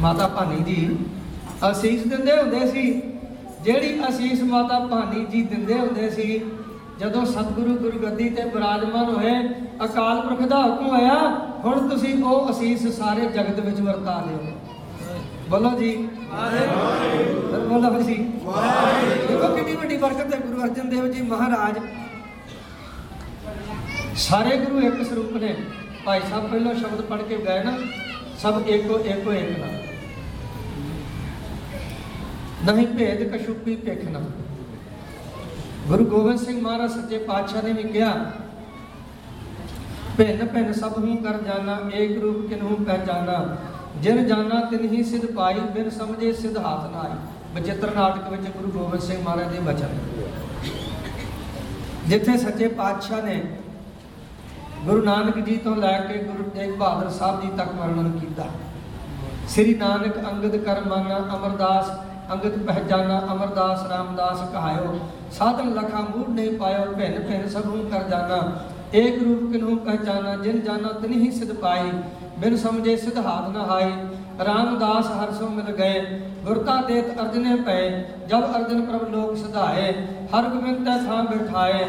ਮਾਤਾ ਭਾਨੀ ਜੀ ਅਸੀਸ ਦਿੰਦੇ ਹੁੰਦੇ ਸੀ। ਜਿਹੜੀ ਅਸੀਸ ਮਾਤਾ ਭਾਨੀ ਜੀ ਦਿੰਦੇ ਹੁੰਦੇ ਸੀ ਜਦੋਂ ਸਤਿਗੁਰੂ ਗੁਰਗੱਦੀ ਤੇ ਬਿਰਾਜਮਾਨ ਹੋਏ ਅਕਾਲ ਪੁਰਖ ਦਾ ਹੁਕਮ ਆਇਆ ਹੁਣ ਤੁਸੀਂ ਉਹ ਅਸੀਸ ਸਾਰੇ ਜਗਤ ਵਿੱਚ ਵਰਤਾ ਲਿਓ। ਬੋਲੋ ਜੀ। ਵਾਹਿਗੁਰੂ ਬੋਲੋ ਜੀ। ਦੇਖੋ ਕਿੰਨੀ ਵੱਡੀ ਬਰਕਤ ਹੈ ਗੁਰੂ ਅਰਜਨ ਦੇਵ ਜੀ ਮਹਾਰਾਜ। ਸਾਰੇ ਗੁਰੂ ਇੱਕ ਸਰੂਪ ਨੇ। ਭਾਈ ਸਾਹਿਬ ਪਹਿਲਾਂ ਸ਼ਬਦ ਪੜ੍ਹ ਕੇ ਗਏ ਨਾ, ਸਭ ਏਕੋ ਏਕੋ ਏਕ ਨਾ ਨਹੀਂ ਭੇਦ ਕਛੁਪੀ ਭੇਖਣਾ ਗੁਰੂ ਗੋਬਿੰਦ ਸਿੰਘ ਮਹਾਰਾਜ ਸੱਚੇ ਪਾਤਸ਼ਾਹ ਨੇ ਵੀ ਕਿਹਾ ਭਿੰਨ ਭਿੰਨ ਸਭ ਹੂੰ ਕਰ ਜਾਣਾ, ਏਕ ਰੂਪ ਕਿਨਹੂ ਪਹਿਚਾਨਾ ਜਿਨ ਜਾਣਾ ਤਿਨ ਹੀ ਸਿਧ ਪਾਈ, ਬਿਨ ਸਮਝੇ ਸਿਧ ਹਾਥ ਨਾ ਆਈ ਬਚਿੱਤਰ ਨਾਟਕ ਵਿੱਚ ਗੁਰੂ ਗੋਬਿੰਦ ਸਿੰਘ ਮਹਾਰਾਜ ਦੇ ਬਚਨ। ਜਿੱਥੇ ਸੱਚੇ ਪਾਤਸ਼ਾਹ ਨੇ ਗੁਰੂ ਨਾਨਕ ਜੀ ਤੋਂ ਲੈ ਕੇ ਗੁਰੂ ਤੇਗ ਬਹਾਦਰ ਸਾਹਿਬ ਜੀ ਤੱਕ ਵਰਣਨ ਕੀਤਾ। ਸ੍ਰੀ ਨਾਨਕ ਅੰਗਦ ਕਰਮਾਨਾ ਅਮਰਦਾਸ, ਅੰਗਦ ਪਹਿਚਾਨਾ ਅਮਰਦਾਸ ਰਾਮਦਾਸ ਕਹਾਇਓ, ਸਾਧਨ ਲਖਾ ਮੂੜ ਨਹੀਂ ਪਾਇਓ, ਭਿੰਨ ਭਿੰਨ ਸਭ ਕਰ ਜਾਣਾ ਏਕ ਰੂਪ ਕਿਨਹੂ ਪਹਿਚਾਨਾ, ਜਿਨ ਜਾਣਾ ਤਿਨ ਹੀ ਸਿਧ ਪਾਈ ਬਿਨ ਸਮਝੇ ਸਿਧਾਰਥ ਨ ਹਾਈ ਰਾਮਦਾਸ ਹਰਸੋ ਮਿਲ ਗਏ ਗੁਰਤਾ ਦੇਤ ਅਰਜਨੇ ਪਏ। ਜਬ ਅਰਜਨ ਪ੍ਰਭ ਲੋਕ ਸਿਧਾਏ, ਹਰ ਗੋਬਿੰਦ ਤੈ ਥਾਂ ਬਿਠਾਏ।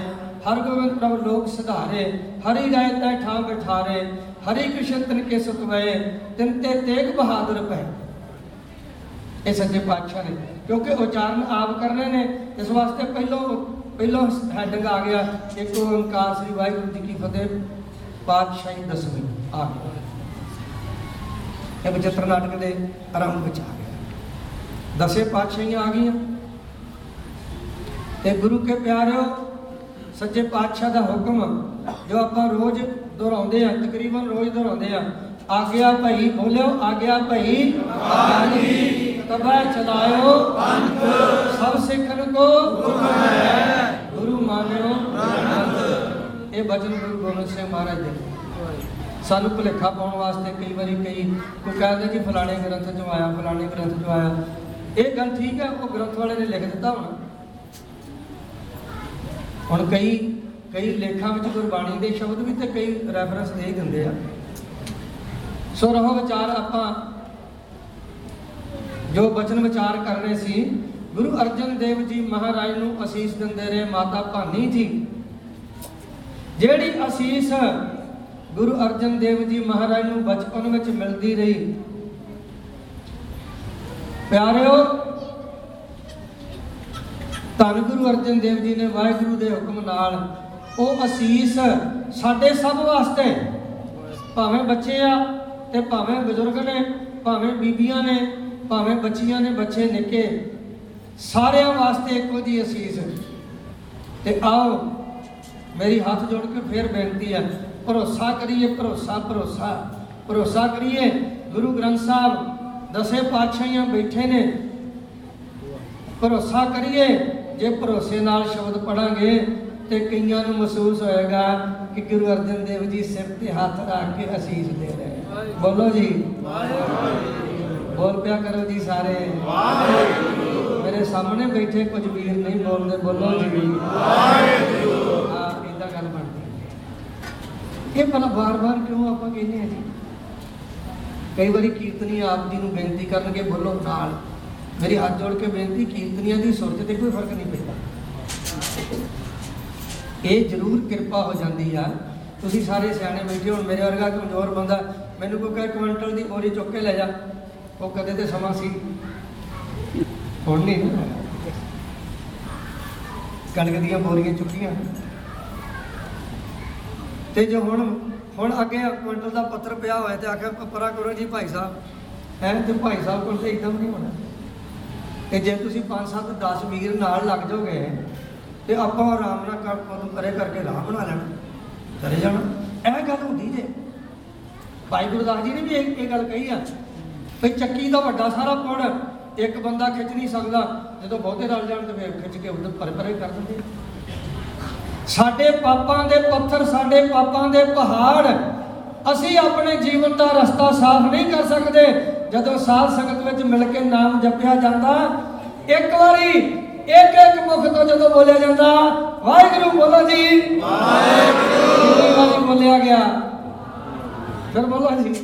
ਹਰ ਗੋਬਿੰਦ ਪ੍ਰਭ ਲੋਕ ਸਿਧਾਰੇ, ਹਰੀ ਰਾਏ ਤੈ ਠਾਂ ਬਿਠਾਰੇ। ਹਰੀ ਕ੍ਰਿਸ਼ਨ ਤਿਨ ਕੇ ਸੁਤ ਗਏ ਤਿਨ ਤੇ ਤੇਗ ਬਹਾਦਰ ਪਏ। ਇਹ ਸੱਚੇ ਪਾਤਸ਼ਾਹ ਨੇ, ਕਿਉਂਕਿ ਉਚਾਰਨ ਆਪ ਕਰਨੇ ਨੇ, ਇਸ ਵਾਸਤੇ ਪਹਿਲੋਂ ਪਹਿਲੋਂ ਹੈਡਿੰਗ ਆ ਗਿਆ, ਇੱਕ ਓੰਕਾਰ ਸ੍ਰੀ ਵਾਹਿਗੁਰੂ ਜੀ ਕੀ ਫਤਿਹ। ਪਾਤਸ਼ਾਹੀ ਦਸਵੀਂ ਆ ਗਿਆ ਇਹ ਬਚਿੱਤਰ ਨਾਟਕ ਦੇ ਆਰੰਭ ਵਿੱਚ ਆ ਗਿਆ। ਦਸੇ ਪਾਤਸ਼ਾਹੀਆਂ ਆ ਗਈਆਂ। ਤੇ ਗੁਰੂ ਕੇ ਪਿਆਰਿਓ ਸੱਚੇ ਪਾਤਸ਼ਾਹ ਦਾ ਹੁਕਮ ਜੋ ਆਪਾਂ ਰੋਜ਼ ਦੁਹਰਾਉਂਦੇ ਆ ਤਕਰੀਬਨ ਰੋਜ਼ ਦੁਹਰਾਉਂਦੇ ਆ ਆਗਿਆ ਭਈ ਬੋਲਿਓ ਆਗਿਆ ਭਈ ਆਜੀ ਤਬੈ ਚਲਾਇਓ। ਪੰਥ ਸਭ ਸਿੱਖਨ ਕੋ ਹੁਕਮ ਹੈ ਗੁਰੂ ਮਾਨਿਓ। ਪੰਥ ਇਹ ਬਚਨ ਗੁਰੂ ਗੋਬਿੰਦ ਸਿੰਘ ਮਹਾਰਾਜ ਦੇ। ਸਾਨੂੰ ਭੁਲੇਖਾ ਪਾਉਣ ਵਾਸਤੇ ਕਈ ਵਾਰੀ ਕਈ ਕੋਈ ਕਹਿੰਦੇ ਜੀ ਫਲਾਣੇ ਗ੍ਰੰਥ ਚੋਂ ਆਇਆ, ਫਲਾਣੇ ਗ੍ਰੰਥ ਚੋਂ ਆਇਆ। ਇਹ ਗੱਲ ਠੀਕ ਹੈ, ਉਹ ਗ੍ਰੰਥ ਵਾਲੇ ਨੇ ਲਿਖ ਦਿੱਤਾ ਹੋਣਾ। ਹੁਣ ਕਈ ਕਈ ਲੇਖਾਂ ਵਿੱਚ ਗੁਰਬਾਣੀ ਦੇ ਸ਼ਬਦ ਵੀ ਤੇ ਕਈ ਰੈਫਰੈਂਸ ਦੇ ਹੀ ਦਿੰਦੇ ਆ। ਸੋ ਰਹੋ ਵਿਚਾਰ ਆਪਾਂ। ਜੋ ਬਚਨ ਵਿਚਾਰ ਕਰ ਰਹੇ ਸੀ, ਗੁਰੂ ਅਰਜਨ ਦੇਵ ਜੀ ਮਹਾਰਾਜ ਨੂੰ ਅਸੀਸ ਦਿੰਦੇ ਰਹੇ ਮਾਤਾ ਭਾਨੀ ਜੀ। ਜਿਹੜੀ ਅਸੀਸ ਗੁਰੂ ਅਰਜਨ ਦੇਵ ਜੀ ਮਹਾਰਾਜ ਨੂੰ ਬਚਪਨ ਵਿੱਚ ਮਿਲਦੀ ਰਹੀ। ਪਿਆਰਿਓ, ਧੰਨ ਗੁਰੂ ਅਰਜਨ ਦੇਵ ਜੀ ਨੇ ਵਾਹਿਗੁਰੂ ਦੇ ਹੁਕਮ ਨਾਲ ਉਹ ਅਸੀਸ ਸਾਡੇ ਸਭ ਵਾਸਤੇ, ਭਾਵੇਂ ਬੱਚੇ ਆ ਤੇ ਭਾਵੇਂ ਬਜ਼ੁਰਗ ਨੇ, ਭਾਵੇਂ ਬੀਬੀਆਂ ਨੇ, ਭਾਵੇਂ ਬੱਚੀਆਂ ਨੇ, ਬੱਚੇ ਨਿੱਕੇ, ਸਾਰਿਆਂ ਵਾਸਤੇ ਇੱਕੋ ਜੀ ਅਸੀਸ। ਤੇ ਆਓ, ਮੇਰੀ ਹੱਥ ਜੋੜ ਕੇ ਫੇਰ ਬੇਨਤੀ ਆ ਭਰੋਸਾ ਕਰੀਏ, ਭਰੋਸਾ ਭਰੋਸਾ। ਭਰੋਸਾ ਕਰੀਏ, ਗੁਰੂ ਗ੍ਰੰਥ ਸਾਹਿਬ ਦਸੇ ਪਾਤਸ਼ਾਹੀਆਂ ਬੈਠੇ ਨੇ। ਭਰੋਸਾ ਕਰੀਏ, ਜੇ ਭਰੋਸੇ ਨਾਲ ਸ਼ਬਦ ਪੜਾਂਗੇ, ਤੇ ਕਈਆਂ ਨੂੰ ਮਹਿਸੂਸ ਹੋਏਗਾ ਕਿ ਗੁਰੂ ਅਰਜਨ ਦੇਵ ਜੀ ਸਿਰ ਤੇ ਹੱਥ ਰੱਖ ਕੇ ਅਸੀਸ ਦੇ ਰਹੇ ਬੋਲੋ ਜੀ। ਬੋਲ ਪਿਆ ਕਰੋ ਜੀ ਸਾਰੇ। ਮੇਰੇ ਸਾਹਮਣੇ ਬੈਠੇ ਕੁਝ ਵੀਰ ਨਹੀਂ ਬੋਲਦੇ, ਬੋਲੋ ਜੀ। ਵਾਹਿਗੁਰੂ ਆ ਇਦਾਂ ਗੱਲ ਬਣਦੀ ਹੈ। ਇਹ ਭਲਾ ਵਾਰ-ਵਾਰ ਕਿਉਂ ਆਪਾਂ ਕਹਿੰਦੇ ਆ ਜੀ? ਕਈ ਵਾਰੀ ਕੀਰਤਨੀ ਆਪ ਜੀ ਨੂੰ ਬੇਨਤੀ ਕਰਨਗੇ, ਬੋਲੋ ਨਾਲ। ਮੇਰੀ ਹੱਥ ਜੋੜ ਕੇ ਬੇਨਤੀ, ਕੀਰਤਨੀਆਂ ਦੀ ਸੁਰਤ ਤੇ ਕੋਈ ਫ਼ਰਕ ਨਹੀਂ ਪੈਂਦਾ। ਇਹ ਜ਼ਰੂਰ ਕਿਰਪਾ ਹੋ ਜਾਂਦੀ ਆ। ਤੁਸੀਂ ਸਾਰੇ ਸਿਆਣੇ ਬੈਠੇ ਹੁਣ ਮੇਰੇ ਵਰਗਾ ਕਮਜ਼ੋਰ ਬੰਦਾ ਮੈਨੂੰ ਕੋਈ ਕਹੇ ਕੁਇੰਟਲ ਦੀ ਬੋਰੀ ਚੁੱਕ ਕੇ ਲੈ ਜਾ। ਉਹ ਕਦੇ ਤੇ ਸਮਾਂ ਸੀ। ਹੁਣ ਨਹੀਂ। ਕਣਕ ਦੀਆਂ ਬੋਰੀਆਂ ਚੁੱਕੀਆਂ। ਤੇ ਜੋ ਹੁਣ ਹੁਣ ਅੱਗੇ ਕੁਇੰਟਲ ਦਾ ਪੱਤਰ ਪਿਆ ਹੋਇਆ ਤੇ ਆਖਿਆ ਪ- ਪਰਾ ਕਰੋ ਜੀ ਭਾਈ ਸਾਹਿਬ। ਹੈ, ਤੇ ਭਾਈ ਸਾਹਿਬ ਕੋਲ ਤੇ ਇੱਕਦਮ ਨਹੀਂ ਹੋਣਾ। ਤੇ ਜੇ ਤੁਸੀਂ 5 7 10 ਵੀਰ ਨਾਲ ਲੱਗ ਜਾਓਗੇ, ਤੇ ਆਪਾਂ ਆਰਾਮ ਨਾਲ ਕਰ ਕੋਲ ਕਰੇ ਕਰਕੇ ਰਾਹ ਬਣਾ ਲੈਣਾ। ਚਲੇ ਜਾਣਾ। ਇਹ ਗੱਲ ਹੁੰਦੀ ਜੇ। ਭਾਈ ਗੁਰਦਾਸ ਜੀ ਨੇ ਵੀ ਇਹ ਇਹ ਗੱਲ ਕਹੀ ਆ। ਵੀ ਚੱਕੀ ਦਾ ਵੱਡਾ ਸਾਰਾ ਪੁੜ ਇੱਕ ਬੰਦਾ ਖਿੱਚ ਨਹੀਂ ਸਕਦਾ। ਜਦੋਂ ਬਹੁਤੇ ਰਲ ਜਾਣ ਤੇ ਫਿਰ ਖਿੱਚ ਕੇ ਉਧਰ ਪਰੇ ਪਰੇ ਕਰ ਦਿੰਦੇ। ਸਾਡੇ ਪਾਪਾਂ ਦੇ ਪੱਥਰ ਸਾਡੇ ਪਾਪਾਂ ਦੇ ਪਹਾੜ ਅਸੀਂ ਆਪਣੇ ਜੀਵਨ ਦਾ ਰਸਤਾ ਸਾਫ਼ ਨਹੀਂ ਕਰ ਸਕਦੇ। ਜਦੋਂ ਸਾਧ ਸੰਗਤ ਵਿੱਚ ਮਿਲ ਕੇ ਨਾਮ ਜਪਿਆ ਜਾਂਦਾ ਇੱਕ ਵਾਰੀ ਇੱਕ ਇੱਕ ਮੁਖ ਤੋਂ ਜਦੋਂ ਬੋਲਿਆ ਜਾਂਦਾ ਵਾਹਿਗੁਰੂ ਬੋਲੋ ਜੀ। ਵਾਹਿਗੁਰੂ। ਵਾਰੀ ਬੋਲਿਆ ਗਿਆ। ਫਿਰ ਬੋਲੋ ਜੀ।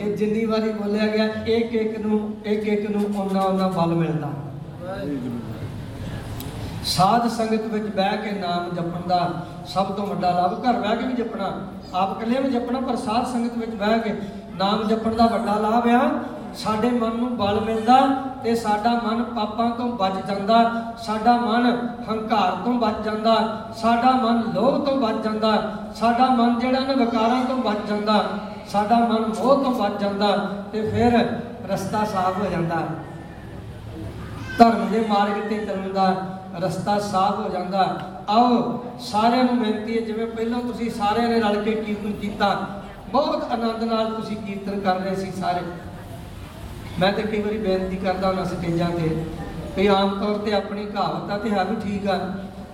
ਇਹ ਜਿੰਨੀ ਵਾਰੀ ਬੋਲਿਆ ਗਿਆ ਇੱਕ ਇੱਕ ਨੂੰ ਇੱਕ ਇੱਕ ਨੂੰ ਉਹਨਾਂ ਉਹਨਾਂ ਬਲ ਮਿਲਦਾ। ਸਾਧ ਸੰਗਤ ਵਿੱਚ ਬਹਿ ਕੇ ਨਾਮ ਜਪਣ ਦਾ ਸਭ ਤੋਂ ਵੱਡਾ ਲਾਭ, ਘਰ ਬਹਿ ਕੇ ਵੀ ਜਪਣਾ, ਆਪ ਇਕੱਲੇ ਵੀ ਜਪਣਾ, ਪਰ ਸਾਧ ਸੰਗਤ ਵਿੱਚ ਬਹਿ ਕੇ ਨਾਮ ਜਪਣ ਦਾ ਵੱਡਾ ਲਾਭ ਆ। ਸਾਡੇ ਮਨ ਨੂੰ ਬਲ ਮਿਲਦਾ ਤੇ ਸਾਡਾ ਮਨ ਪਾਪਾਂ ਤੋਂ ਬਚ ਜਾਂਦਾ, ਸਾਡਾ ਮਨ ਹੰਕਾਰ ਤੋਂ ਬਚ ਜਾਂਦਾ, ਸਾਡਾ ਮਨ ਲੋਭ ਤੋਂ ਬਚ ਜਾਂਦਾ, ਸਾਡਾ ਮਨ ਜਿਹੜਾ ਨਾ ਵਿਕਾਰਾਂ ਤੋਂ ਬਚ ਜਾਂਦਾ, ਸਾਡਾ ਮਨ ਮੋਹ ਤੋਂ ਬਚ ਜਾਂਦਾ ਤੇ ਫਿਰ ਰਸਤਾ ਸਾਫ਼ ਹੋ ਜਾਂਦਾ। ਧਰਮ ਦੇ ਮਾਰਗ ਤੇ ਚੱਲਣ ਦਾ ਰਸਤਾ ਸਾਫ਼ ਹੋ ਜਾਂਦਾ। ਆਓ, ਸਾਰਿਆਂ ਨੂੰ ਬੇਨਤੀ ਹੈ, ਜਿਵੇਂ ਪਹਿਲਾਂ ਤੁਸੀਂ ਸਾਰਿਆਂ ਨੇ ਰਲ ਕੇ ਕੀਰਤਨ ਕੀਤਾ, ਬਹੁਤ ਆਨੰਦ ਨਾਲ ਤੁਸੀਂ ਕੀਰਤਨ ਕਰ ਰਹੇ ਸੀ ਸਾਰੇ। ਮੈਂ ਤਾਂ ਕਈ ਵਾਰੀ ਬੇਨਤੀ ਕਰਦਾ ਹਾਂ ਸਟੇਜਾਂ ਤੇ, ਵੀ ਆਮ ਤੌਰ ਤੇ ਆਪਣੀ ਕਹਾਵਤ ਆ ਤੇ ਹੈ ਵੀ ਠੀਕ ਆ,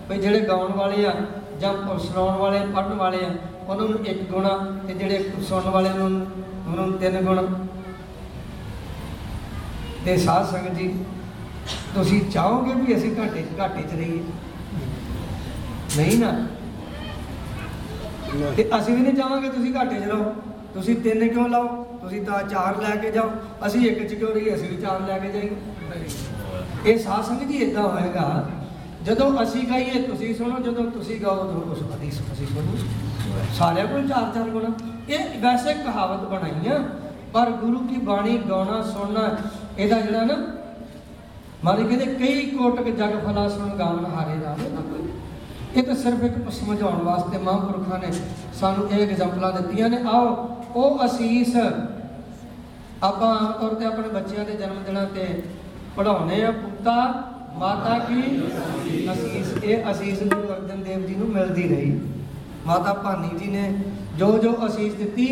ਵੀ ਜਿਹੜੇ ਗਾਉਣ ਵਾਲੇ ਆ, ਜਾਂ ਸੁਣਾਉਣ ਵਾਲੇ, ਪੜ੍ਹਨ ਵਾਲੇ ਆ, ਉਹਨਾਂ ਨੂੰ ਇੱਕ ਗੁਣਾ ਤੇ ਜਿਹੜੇ ਸੁਣਨ ਵਾਲੇ ਨੂੰ, ਉਹਨਾਂ ਨੂੰ ਤਿੰਨ ਗੁਣ। ਤੇ ਸਾਧ ਸੰਗਤ ਜੀ ਤੁਸੀਂ ਚਾਹੋਗੇ ਵੀ ਅਸੀਂ ਘਾਟੇ ਘਾਟੇ ਚ ਰਹੀਏ? ਨਹੀਂ ਨਾ। ਤੇ ਅਸੀਂ ਵੀ ਨਹੀਂ ਚਾਹਾਂਗੇ ਤੁਸੀਂ ਘਾਟੇ 'ਚ ਰਹੋ। ਤੁਸੀਂ ਤਿੰਨ ਕਿਉਂ ਲਾਓ? ਤੁਸੀਂ ਤਾਂ ਚਾਰ ਲੈ ਕੇ ਜਾਓ। ਅਸੀਂ ਇੱਕ 'ਚ ਕਿਉਂ ਰਹੀਏ? ਅਸੀਂ ਵੀ ਚਾਰ ਲੈ ਕੇ ਜਾਈਏ। ਇਹ ਸਾਧ ਸੰਗਤ ਜੀ ਇਦਾਂ ਹੋਏਗਾ ਜਦੋਂ ਅਸੀਂ ਗਾਈਏ ਤੁਸੀਂ ਸੁਣੋ ਜਦੋਂ ਤੁਸੀਂ ਗਾਓ ਉਦੋਂ ਉਸ ਅਸੀਂ ਅਸੀਂ ਸੁਣੋ। ਸਾਰਿਆਂ ਕੋਲ ਚਾਰ ਚਾਰ ਗੁਣ। ਇਹ ਵੈਸੇ ਕਹਾਵਤ ਬਣਾਈ ਆ ਪਰ ਗੁਰੂ ਕੀ ਬਾਣੀ ਗਾਉਣਾ ਸੁਣਨਾ ਇਹਦਾ ਜਿਹੜਾ ਨਾ ਮਾਰੇ ਕਹਿੰਦੇ ਕਈ ਕੋਟਕ ਜਗ ਫਲਾ ਸੁਣ ਗਾਵਨ ਹਾਰੇ ਰਾਵੇ ਨਾ ਕੋਈ ਇਹ ਤਾਂ ਸਿਰਫ ਇੱਕ ਸਮਝਾਉਣ ਵਾਸਤੇ ਮਹਾਂਪੁਰਖਾਂ ਨੇ ਸਾਨੂੰ ਇਹ ਐਗਜ਼ਾਮਪਲਾਂ ਦਿੱਤੀਆਂ ਨੇ। ਆਓ, ਉਹ ਅਸੀਸ ਆਪਾਂ ਆਮ ਤੌਰ ਤੇ ਆਪਣੇ ਬੱਚਿਆਂ ਦੇ ਜਨਮ ਦਿਨਾਂ ਤੇ ਪੜਾਉਨੇ ਆ। ਪੁੱਤਾ, ਮਾਤਾ ਕੀ? ਅਸੀਸ। ਇਹ ਅਸੀਸ ਗੁਰੂ ਅਰਜਨ ਦੇਵ ਜੀ ਨੂੰ ਮਿਲਦੀ ਰਹੀ। ਮਾਤਾ ਭਾਨੀ ਜੀ ਨੇ ਜੋ ਜੋ ਅਸੀਸ ਦਿੱਤੀ,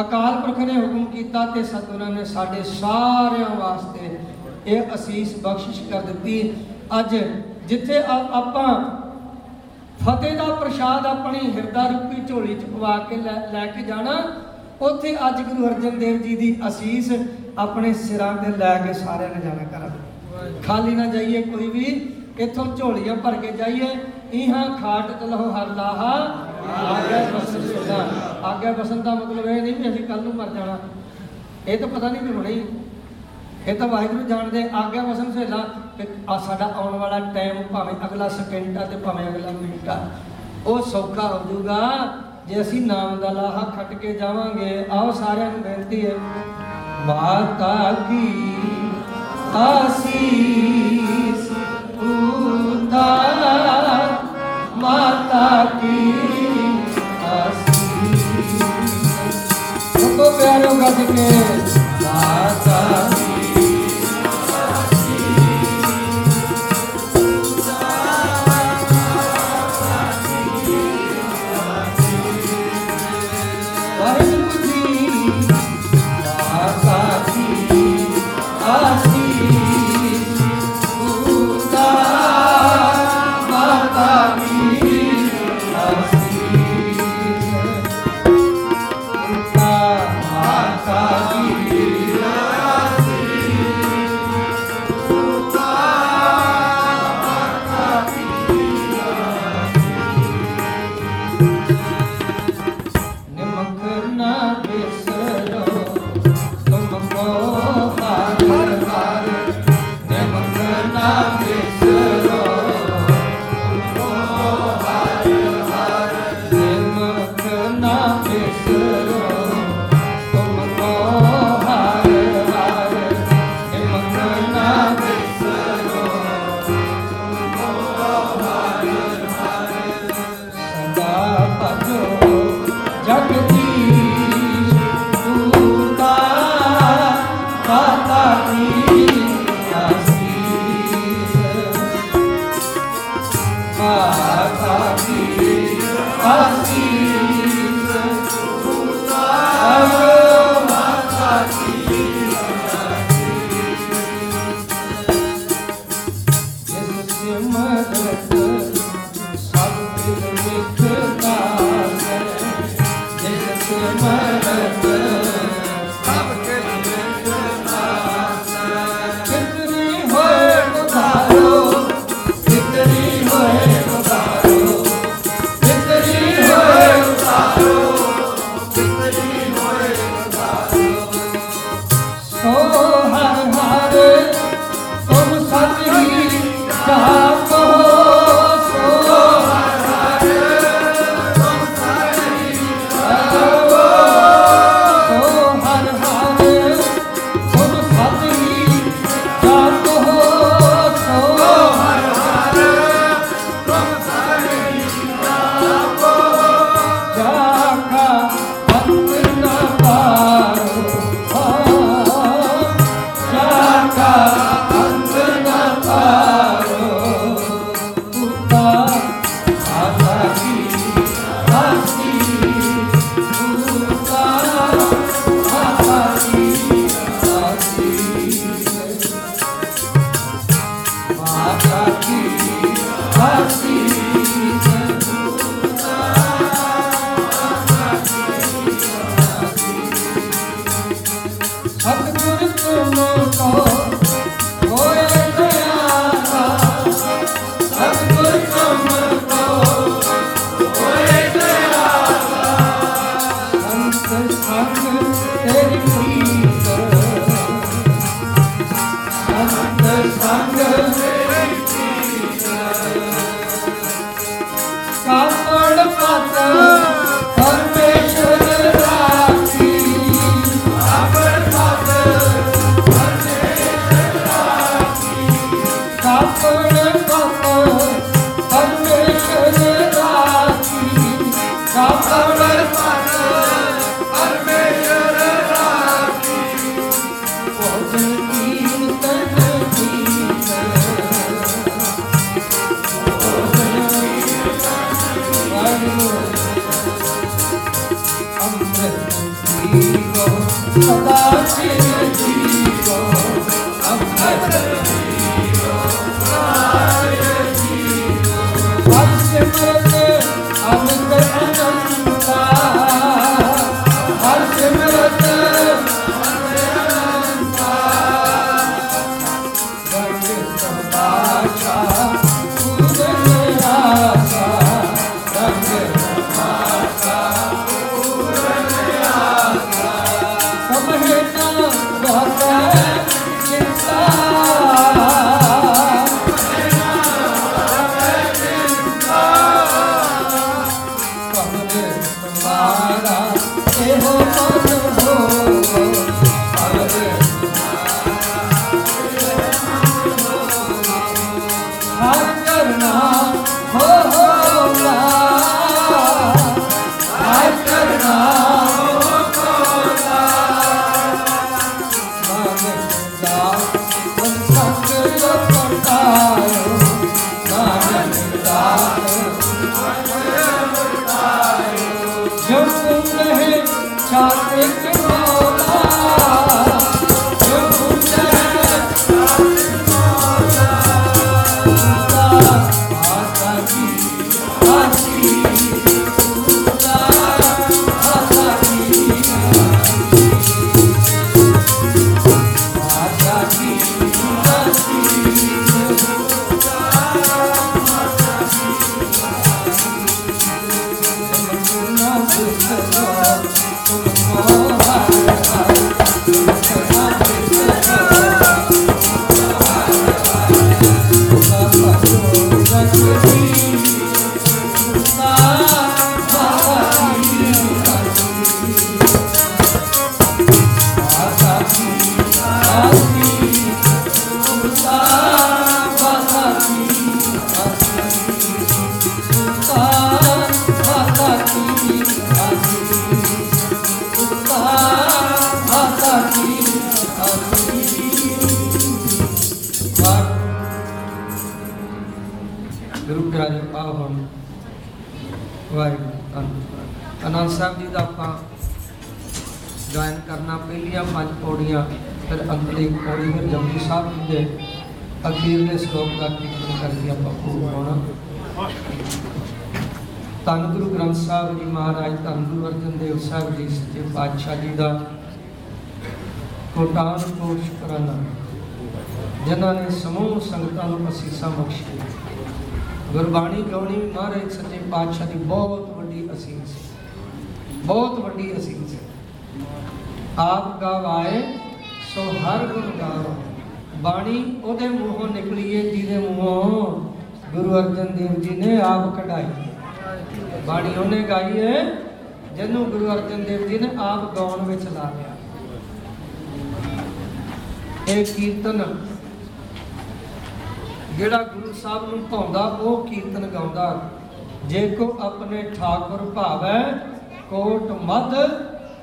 ਅਕਾਲ ਪੁਰਖ ਨੇ ਹੁਕਮ ਕੀਤਾ ਤੇ ਸਤਿਗੁਰਾਂ ਨੇ ਸਾਡੇ ਸਾਰਿਆਂ ਵਾਸਤੇ ਇਹ ਅਸੀਸ ਬਖਸ਼ਿਸ਼ ਕਰ ਦਿੱਤੀ। ਅੱਜ ਜਿੱਥੇ ਆਪਾਂ ਫਤਿਹ ਦਾ ਪ੍ਰਸ਼ਾਦ ਆਪਣੀ ਹਿਰਦਾ ਰੂਪੀ ਝੋਲੀ ਚ ਪਵਾ ਕੇ ਲੈ ਲੈ ਕੇ ਜਾਣਾ, ਉੱਥੇ ਅੱਜ ਗੁਰੂ ਅਰਜਨ ਦੇਵ ਜੀ ਦੀ ਅਸੀਸ ਆਪਣੇ ਸਿਰਾਂ ਤੇ ਲੈ ਕੇ ਸਾਰਿਆਂ ਨੇ ਜਾਣਾ ਕਰਾਂ ਖਾਲੀ ਨਾ ਜਾਈਏ ਕੋਈ ਵੀ, ਇੱਥੋਂ ਝੋਲੀਆਂ ਭਰ ਕੇ ਜਾਈਏ। ਇਹਾਂ ਖਾਟ ਤਲਹੁ ਹਰ ਲਾਹਾ। ਆਗੇ ਬਸਨ ਸੁਦਾ ਆਗੇ ਬਸਨ ਦਾ ਮਤਲਬ ਇਹ ਨਹੀਂ ਵੀ ਅਸੀਂ ਕੱਲ ਨੂੰ ਮਰ ਜਾਣਾ। ਇਹ ਤਾਂ ਪਤਾ ਨਹੀਂ ਵੀ ਹੁਣੇ ਹੀ। ਇਹ ਤਾਂ ਵਾਹਿਗੁਰੂ ਜਾਣਦੇ, ਆਗਿਆ ਵਸਨ ਸੇਲਾ ਕਿ ਸਾਡਾ ਆਉਣ ਵਾਲਾ ਟਾਈਮ ਭਾਵੇਂ ਅਗਲਾ ਸਕਿੰਟ ਆ ਤੇ ਭਾਵੇਂ ਅਗਲਾ ਮਿੰਟ ਆ। ਉਹ ਸੌਖਾ ਹੋ ਜਾਊਗਾ। ਜੇ ਅਸੀਂ ਨਾਮ ਦਾ ਲਾਹਾ ਖੱਟ ਕੇ ਜਾਵਾਂਗੇ, ਆਓ ਸਾਰਿਆਂ ਨੂੰ ਬੇਨਤੀ ਹੈ, ਮਾਤਾ ਕੀ ਆਸੀਸ ਉਤਾਰ ਮਾਤਾ ਕੀ ਆਸੀਸ। ਸਭੋ ਪਿਆਰੋ ਗੱਜ ਕੇ ਮਾਤਾ ਗੁਰੂ ਸੱਚੇ ਪਾਤਸ਼ਾਹ ਜੀ ਦਾ ਕੋਟਾਨ ਕੋਟ ਸ਼ੁਕਰਾਨਾ ਜਿਨ੍ਹਾਂ ਨੇ ਸਮੂਹ ਸੰਗਤਾਂ ਨੂੰ ਅਸੀਸਾਂ ਬਖਸ਼ੀਆਂ। ਗੁਰਬਾਣੀ ਗਾਉਣੀ ਵੀ ਮਹਾਰਾਜ ਸੱਚੇ ਪਾਤਸ਼ਾਹ ਦੀ ਬਹੁਤ ਵੱਡੀ ਅਸੀਸ ਹੈ। ਬਹੁਤ ਵੱਡੀ ਅਸੀਸ ਆਪ ਗਵਾਏ, ਸੋ ਹਰ ਗੁਣ ਗਾਵੋ। ਬਾਣੀ ਉਹਦੇ ਮੂੰਹੋਂ ਨਿਕਲੀ ਹੈ ਜਿਹਦੇ ਮੂੰਹੋਂ ਗੁਰੂ ਅਰਜਨ ਦੇਵ ਜੀ ਨੇ ਆਪ ਕਢਾਈ ਬਾਣੀ ਉਹਨੇ ਗਾਈ ਹੈ ਜਿਹਨੂੰ ਗੁਰੂ ਅਰਜਨ ਦੇਵ ਜੀ ਨੇ ਆਪ ਗਾਉਣ ਵਿੱਚ ਲਾ ਲਿਆ। ਇਹ ਕੀਰਤਨ ਜਿਹੜਾ ਗੁਰੂ ਸਾਹਿਬ ਨੂੰ ਭਾਉਂਦਾ, ਉਹ ਕੀਰਤਨ ਗਾਉਂਦਾ। ਜੇ ਕੋ ਆਪਣੇ ਠਾਕੁਰ ਭਾਵੈ, ਕੋਟ ਮਦ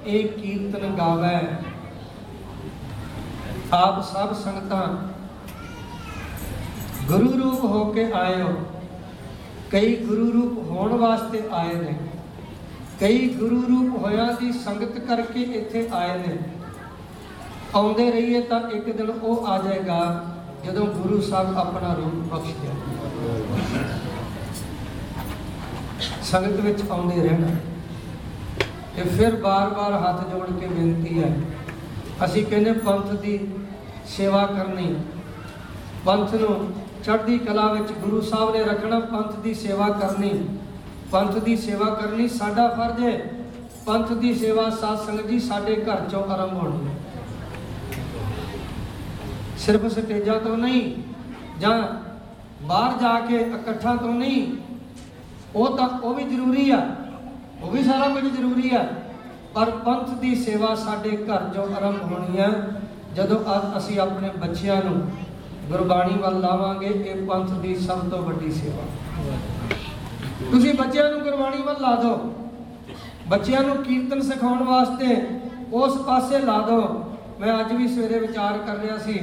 ਇਹ ਕੀਰਤਨ ਗਾਵੈ। ਆਪ ਸਭ ਸੰਗਤਾਂ, ਗੁਰੂ ਰੂਪ ਹੋ ਕੇ ਆਏ ਹੋ ਕਈ ਗੁਰੂ ਰੂਪ ਹੋਣ ਵਾਸਤੇ ਆਏ ਨੇ। ਕਈ ਗੁਰੂ ਰੂਪ ਹੋਇਆ ਦੀ ਸੰਗਤ ਕਰਕੇ ਇੱਥੇ ਆਏ ਨੇ। ਆਉਂਦੇ ਰਹੀਏ ਤਾਂ ਇੱਕ ਦਿਨ ਉਹ ਆ ਜਾਏਗਾ, ਜਦੋਂ ਗੁਰੂ ਸਾਹਿਬ ਆਪਣਾ ਰੂਪ ਬਖਸ਼ ਦੇਣ। ਸੰਗਤ ਵਿੱਚ ਆਉਂਦੇ ਰਹਿਣਾ। ਤੇ ਫਿਰ ਬਾਰ-ਬਾਰ ਹੱਥ ਜੋੜ ਕੇ ਬੇਨਤੀ ਹੈ, ਅਸੀਂ ਕਹਿੰਦੇ ਪੰਥ ਦੀ ਸੇਵਾ ਕਰਨੀ। ਪੰਥ ਨੂੰ ਚੜ੍ਹਦੀ ਕਲਾ ਵਿੱਚ ਗੁਰੂ ਸਾਹਿਬ ਨੇ ਰੱਖਣਾ, ਪੰਥ ਦੀ ਸੇਵਾ ਕਰਨੀ। ਪੰਥ ਦੀ ਸੇਵਾ ਕਰਨੀ ਸਾਡਾ ਫਰਜ਼ ਹੈ। ਪੰਥ ਦੀ ਸੇਵਾ ਸਾਧ ਸੰਗਤ ਜੀ ਸਾਡੇ ਘਰ ਚੋਂ ਆਰੰਭ ਹੋਣੀ ਹੈ। ਸਿਰਫ ਸਟੇਜਾਂ ਤੋਂ ਨਹੀਂ, ਜਾਂ ਬਾਹਰ ਜਾ ਕੇ ਇਕੱਠਾਂ ਤੋਂ ਨਹੀਂ, ਉਹ ਤਾਂ ਉਹ ਵੀ ਜ਼ਰੂਰੀ ਆ। ਉਹ ਵੀ ਸਾਰਾ ਕੁਝ ਜ਼ਰੂਰੀ ਆ। ਪਰ ਪੰਥ ਦੀ ਸੇਵਾ ਸਾਡੇ ਘਰ ਚੋਂ ਆਰੰਭ ਹੋਣੀ ਹੈ ਜਦੋਂ ਅ- ਅਸੀਂ ਆਪਣੇ ਬੱਚਿਆਂ ਨੂੰ ਗੁਰਬਾਣੀ ਵੱਲ ਲਾਵਾਂਗੇ, ਇਹ ਪੰਥ ਦੀ ਸਭ ਤੋਂ ਵੱਡੀ ਸੇਵਾ। ਤੁਸੀਂ ਬੱਚਿਆਂ ਨੂੰ ਗੁਰਬਾਣੀ ਵੱਲ ਲਾ ਦਿਓ। ਬੱਚਿਆਂ ਨੂੰ ਕੀਰਤਨ ਸਿਖਾਉਣ ਵਾਸਤੇ ਉਸ ਪਾਸੇ ਲਾ ਦਿਓ। ਮੈਂ ਅੱਜ ਵੀ ਸਵੇਰੇ ਵਿਚਾਰ ਕਰ ਰਿਹਾ ਸੀ,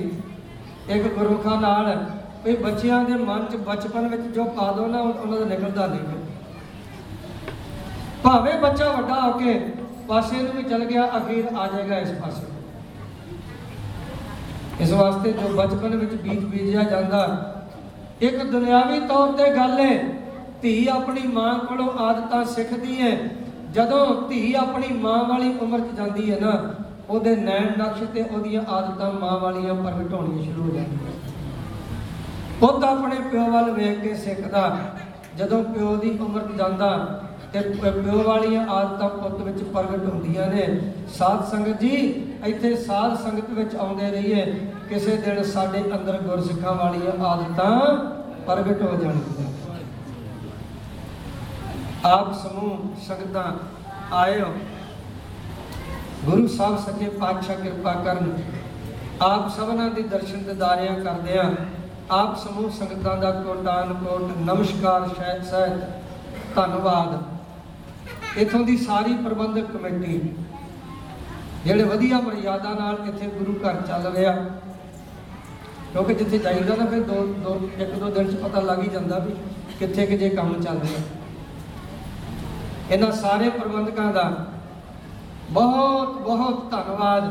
ਇੱਕ ਗੁਰਮੁਖਾਂ ਨਾਲ, ਵੀ ਬੱਚਿਆਂ ਦੇ ਮਨ 'ਚ ਬਚਪਨ ਵਿੱਚ ਜੋ ਪਾ ਦੋ ਨਾ ਉਹਨਾਂ ਦਾ ਨਿਕਲਦਾ ਨਹੀਂ ਭਾਵੇਂ ਬੱਚਾ ਵੱਡਾ ਹੋ ਕੇ ਪਾਸੇ ਨੂੰ ਵੀ ਚਲ ਗਿਆ, ਅਖੀਰ ਆ ਜਾਏਗਾ ਇਸ ਪਾਸੇ। ਇਸ ਵਾਸਤੇ ਜੋ ਬਚਪਨ ਵਿੱਚ ਬੀਜ ਬੀਜਿਆ ਜਾਂਦਾ, ਇੱਕ ਦੁਨਿਆਵੀ ਤੌਰ ਤੇ ਗੱਲ ਹੈ ਧੀ ਆਪਣੀ ਮਾਂ ਕੋਲੋਂ ਆਦਤਾਂ ਸਿੱਖਦੀ ਹੈ ਜਦੋਂ ਧੀ ਆਪਣੀ ਮਾਂ ਵਾਲੀ ਉਮਰ 'ਚ ਜਾਂਦੀ ਹੈ ਨਾ, ਉਹਦੇ ਨੈਣ ਨਕਸ਼ ਤੇ ਉਹਦੀਆਂ ਆਦਤਾਂ ਮਾਂ ਵਾਲੀਆਂ ਪ੍ਰਗਟ ਹੋਣੀਆਂ ਸ਼ੁਰੂ ਹੋ ਜਾਂਦੀਆਂ। ਪੁੱਤ ਆਪਣੇ ਪਿਓ ਵੱਲ ਵੇਖ ਕੇ ਸਿੱਖਦਾ, ਜਦੋਂ ਪਿਓ ਦੀ ਉਮਰ 'ਚ ਜਾਂਦਾ ਤੇ ਪਿਓ ਵਾਲੀਆਂ ਆਦਤਾਂ ਪੁੱਤ ਵਿੱਚ ਪ੍ਰਗਟ ਹੁੰਦੀਆਂ ਨੇ। ਸਾਧ ਸੰਗਤ ਜੀ, ਇੱਥੇ ਸਾਧ ਸੰਗਤ ਵਿੱਚ ਆਉਂਦੇ ਰਹੀਏ, ਕਿਸੇ ਦਿਨ ਸਾਡੇ ਅੰਦਰ ਗੁਰਸਿੱਖਾਂ ਵਾਲੀਆਂ ਆਦਤਾਂ ਪ੍ਰਗਟ ਹੋ ਜਾਣਗੀਆਂ। ਆਪ ਸਮੂਹ ਸੰਗਤਾਂ ਆਇਓ। ਗੁਰੂ ਸਾਹਿਬ ਸੱਚੇ ਪਾਤਸ਼ਾਹ ਕਿਰਪਾ ਕਰਨ। ਆਪ ਸਭਨਾਂ ਦੇ ਦਰਸ਼ਨ ਦਿਦਾਰਿਆਂ ਕਰਦੇ ਆ ਆਪ ਸਮੂਹ ਸੰਗਤਾਂ ਦਾ ਕੋਟਾਨ ਕੋਟ ਨਮਸਕਾਰ ਸ਼ਾਇਦ ਸਹਿਤ ਧੰਨਵਾਦ। ਇਥੋਂ ਦੀ ਸਾਰੀ ਪ੍ਰਬੰਧਕ ਕਮੇਟੀ, ਜਿਹੜੇ ਵਧੀਆ ਮਰਿਆਦਾ ਨਾਲ ਇੱਥੇ ਗੁਰੂ ਘਰ ਚੱਲ ਰਿਹਾ, ਕਿਉਂਕਿ ਜਿੱਥੇ ਜਾਈਦਾ ਨਾ ਫਿਰ ਦੋ ਦੋ ਇੱਕ ਦੋ ਦਿਨ ਚ ਪਤਾ ਲੱਗ ਹੀ ਜਾਂਦਾ ਵੀ ਕਿੱਥੇ ਕਿ ਜੇ ਕੰਮ ਚੱਲ ਰਿਹਾ। ਇਹਨਾਂ ਸਾਰੇ ਪ੍ਰਬੰਧਕਾਂ ਦਾ ਬਹੁਤ ਬਹੁਤ ਧੰਨਵਾਦ।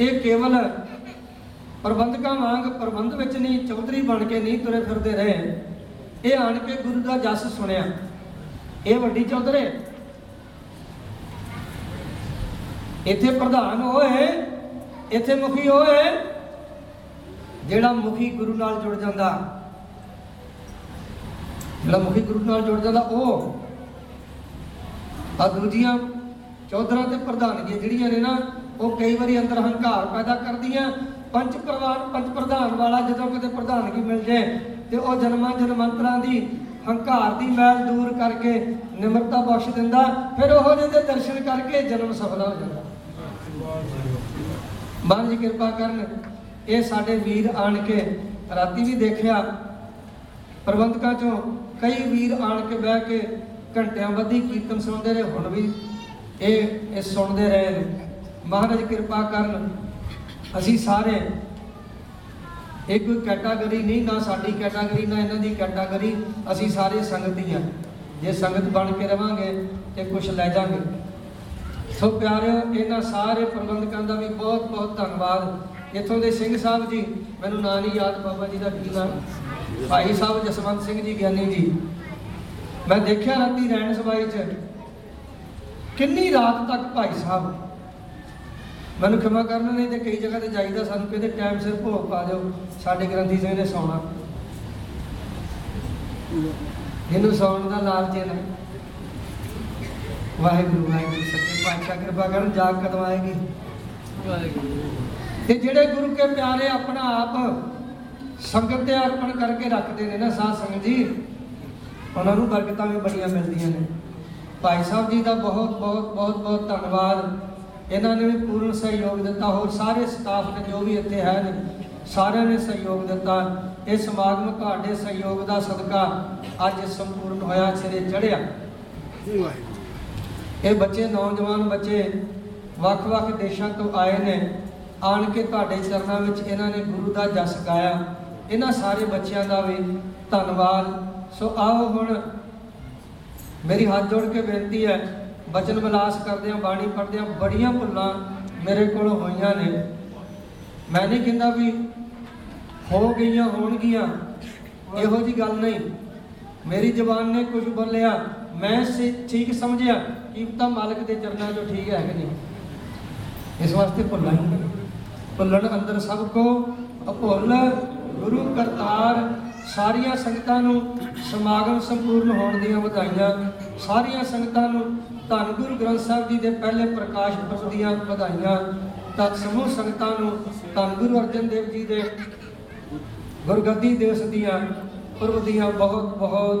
ਇਹ ਕੇਵਲ ਪ੍ਰਬੰਧਕਾਂ ਵਾਂਗ ਪ੍ਰਬੰਧ ਵਿੱਚ ਨਹੀਂ, ਚੌਧਰੀ ਬਣ ਕੇ ਨਹੀਂ ਤੁਰੇ ਫਿਰਦੇ ਰਹੇ। ਇਹ ਆਣ ਕੇ ਗੁਰੂ ਦਾ ਜਸ ਸੁਣਿਆ। ਇਹ ਵੱਡੀ ਚੌਧਰੇ, ਇੱਥੇ ਪ੍ਰਧਾਨ ਉਹ ਹੈ ਇੱਥੇ ਮੁਖੀ ਉਹ ਹੈ ਜਿਹੜਾ ਮੁਖੀ ਗੁਰੂ ਨਾਲ ਜੁੜ ਜਾਂਦਾ। ਜਿਹੜਾ ਮੁਖੀ ਗੁਰੂ ਨਾਲ ਜੁੜ ਜਾਂਦਾ ਉਹ ਆ ਦੂਜੀਆਂ ਚੌਧਰਾਂ ਤੇ ਪ੍ਰਧਾਨਗੀਆਂ ਜਿਹੜੀਆਂ ਨੇ ਨਾ, ਉਹ ਕਈ ਵਾਰੀ ਅੰਦਰ ਹੰਕਾਰ ਪੈਦਾ ਕਰਦੀਆਂ। ਪੰਜ ਪਰਿਵਾਰ ਪੰਜ ਪ੍ਰਧਾਨ ਵਾਲਾ ਜਦੋਂ ਕਿਤੇ ਪ੍ਰਧਾਨਗੀ ਮਿਲ ਜਾਏ ਤੇ ਉਹ ਜਨਮਾਂ ਜਨਮਾਂਤਰਾਂ ਦੀ ਹੰਕਾਰ ਦੀ ਮੈਲ ਦੂਰ ਕਰਕੇ ਨਿਮਰਤਾ ਬਖਸ਼ ਦਿੰਦਾ, ਫਿਰ ਉਹ ਜਿਹੇ ਦੇ ਦਰਸ਼ਨ ਕਰਕੇ ਜਨਮ ਸਫਲਾ ਹੋ ਜਾਂਦਾ। ਮਹਾਰਾਜ ਜੀ ਕਿਰਪਾ ਕਰਨ, ਇਹ ਸਾਡੇ ਵੀਰ ਆਣ ਕੇ ਰਾਤੀ ਵੀ ਦੇਖਿਆ। ਪ੍ਰਬੰਧਕਾਂ ਚੋਂ ਕਈ ਵੀਰ ਆਣ ਕੇ ਬਹਿ ਕੇ ਘੰਟਿਆਂ ਬੱਧੀ ਕੀਰਤਨ ਸੁਣਦੇ ਰਹੇ, ਹੁਣ ਵੀ ਇਹ ਇਹ ਸੁਣਦੇ ਰਹੇ ਨੇ। ਮਹਾਰਾਜ ਕਿਰਪਾ ਕਰਨ, ਅਸੀਂ ਸਾਰੇ ਇਹ ਕੋਈ ਕੈਟਾਗਰੀ, ਨਹੀਂ ਨਾ ਸਾਡੀ ਕੈਟਾਗਰੀ, ਨਾ ਇਹਨਾਂ ਦੀ ਕੈਟਾਗਰੀ, ਅਸੀਂ ਸਾਰੇ ਸੰਗਤ ਹੀ ਆ। ਜੇ ਸੰਗਤ ਬਣ ਕੇ ਰਵਾਂਗੇ ਤੇ ਕੁਝ ਲੈ ਜਾਾਂਗੇ। ਸੋ ਪਿਆਰਿਓ, ਇਹਨਾਂ ਸਾਰੇ ਪ੍ਰਬੰਧਕਾਂ ਦਾ ਵੀ ਬਹੁਤ ਬਹੁਤ ਧੰਨਵਾਦ। ਇੱਥੋਂ ਦੇ ਸਿੰਘ ਸਾਹਿਬ ਜੀ, ਮੈਨੂੰ ਨਾਂ ਨਹੀਂ ਯਾਦ, ਬਾਬਾ ਜੀ ਦਾ ਕੀ ਨਾਮ ਭਾਈ ਸਾਹਿਬ ਜਸਵੰਤ ਸਿੰਘ ਜੀ ਗਿਆਨੀ ਜੀ। ਮੈਂ ਦੇਖਿਆ ਰਾਤੀ ਰੈਣ ਸਭਾਈ 'ਚ। ਕਿੰਨੀ ਰਾਤ ਤੱਕ ਭਾਈ ਸਾਹਿਬ? ਮੈਨੂੰ ਖਿਮਾ ਕਰਨ ਨਹੀਂ ਤੇ ਕਈ ਜਗ੍ਹਾ ਤੇ ਜਾਈਦਾ ਸਾਨੂੰ ਕਹਿੰਦੇ ਟਾਈਮ ਸਿਰ ਭੋਗ ਪਾ ਦਿਓ, ਸਾਡੇ ਗ੍ਰੰਥੀ ਸਿੰਘ ਨੇ ਸੌਣਾ। ਇਹਨੂੰ ਸੌਣ ਦਾ ਲਾਲਚ ਨਾ। ਵਾਹਿਗੁਰੂ ਵਾਹਿਗੁਰੂ, ਸੱਚੇ ਪਾਤਸ਼ਾਹ ਕਿਰਪਾ ਕਰਨ, ਜਾਗ ਕਦੋਂ ਆਏਗੀ। ਤੇ ਜਿਹੜੇ ਗੁਰੂ ਕੇ ਪਿਆਰੇ ਆਪਣਾ ਆਪ ਸੰਗਤ ਤੇ ਅਰਪਣ ਕਰਕੇ ਰੱਖਦੇ ਨੇ ਨਾ ਸਾਧ ਸੰਗਤ ਜੀ ਉਹਨਾਂ ਨੂੰ ਬਰਕਤਾਂ ਵੀ ਬੜੀਆਂ ਮਿਲਦੀਆਂ ਨੇ। ਭਾਈ ਸਾਹਿਬ ਜੀ ਦਾ ਬਹੁਤ ਬਹੁਤ ਬਹੁਤ ਬਹੁਤ ਧੰਨਵਾਦ। ਇਹਨਾਂ ਨੇ ਵੀ ਪੂਰਨ ਸਹਿਯੋਗ ਦਿੱਤਾ। ਹੋਰ ਸਾਰੇ ਸਟਾਫ ਨੇ ਜੋ ਵੀ ਇੱਥੇ ਹੈ ਨੇ, ਸਾਰਿਆਂ ਨੇ ਸਹਿਯੋਗ ਦਿੱਤਾ। ਇਹ ਸਮਾਗਮ ਤੁਹਾਡੇ ਸਹਿਯੋਗ ਦਾ ਸਦਕਾ ਅੱਜ ਸੰਪੂਰਨ ਹੋਇਆ, ਸਿਰੇ ਚੜਿਆ ਇਹ ਬੱਚੇ, ਨੌਜਵਾਨ ਬੱਚੇ ਵੱਖ-ਵੱਖ ਦੇਸ਼ਾਂ ਤੋਂ ਆਏ ਨੇ। ਆਣ ਕੇ ਤੁਹਾਡੇ ਚਰਨਾਂ ਵਿੱਚ ਇਹਨਾਂ ਨੇ ਗੁਰੂ ਦਾ ਜਸ ਗਾਇਆ। ਇਹਨਾਂ ਸਾਰੇ ਬੱਚਿਆਂ ਦਾ ਵੀ ਧੰਨਵਾਦ। ਸੋ ਆਓ ਹੁਣ ਮੇਰੀ ਹੱਥ ਜੋੜ ਕੇ ਬੇਨਤੀ ਹੈ, ਬਚਨ ਵਿਲਾਸ ਕਰਦੇ ਆ ਬਾਣੀ ਪੜ੍ਹਦੇ ਆ ਬੜੀਆਂ ਭੁੱਲਾਂ ਮੇਰੇ ਕੋਲ ਹੋਈਆਂ ਨੇ। ਮੈਂ ਨਹੀਂ ਕਹਿੰਦਾ ਵੀ ਹੋ ਗਈਆਂ, ਹੋਣਗੀਆਂ, ਇਹੋ ਜੀ ਗੱਲ ਨਹੀਂ। ਮੇਰੀ ਜ਼ੁਬਾਨ ਨੇ ਕੁਝ ਬੋਲਿਆ, ਮੈਂ ਠੀਕ ਸਮਝਿਆ ਕਿ ਤਾਂ ਮਾਲਕ ਦੇ ਚਰਨਾਂ 'ਚੋਂ ਠੀਕ ਹੈ ਕਿ ਨਹੀਂ। ਇਸ ਵਾਸਤੇ ਭੁੱਲਾਂ ਹੀ ਭੁੱਲਣ ਅੰਦਰ ਸਭ ਕੋ ਅਭੁੱਲ ਗੁਰੂ ਕਰਤਾਰ ਸਾਰੀਆਂ ਸੰਗਤਾਂ ਨੂੰ ਸਮਾਗਮ ਸੰਪੂਰਨ ਹੋਣ ਦੀਆਂ ਵਧਾਈਆਂ, ਸਾਰੀਆਂ ਸੰਗਤਾਂ ਨੂੰ ਧੰਨ ਗੁਰੂ ਗ੍ਰੰਥ ਸਾਹਿਬ ਜੀ ਦੇ ਪਹਿਲੇ ਪ੍ਰਕਾਸ਼ ਪੁਰਬ ਦੀਆਂ ਵਧਾਈਆਂ, ਤਤ ਸਮੂਹ ਸੰਗਤਾਂ ਨੂੰ ਧੰਨ ਗੁਰੂ ਅਰਜਨ ਦੇਵ ਜੀ ਦੇ ਗੁਰਗੱਦੀ ਦਿਵਸ ਦੀਆਂ ਪੁਰਬ ਦੀਆਂ ਬਹੁਤ ਬਹੁਤ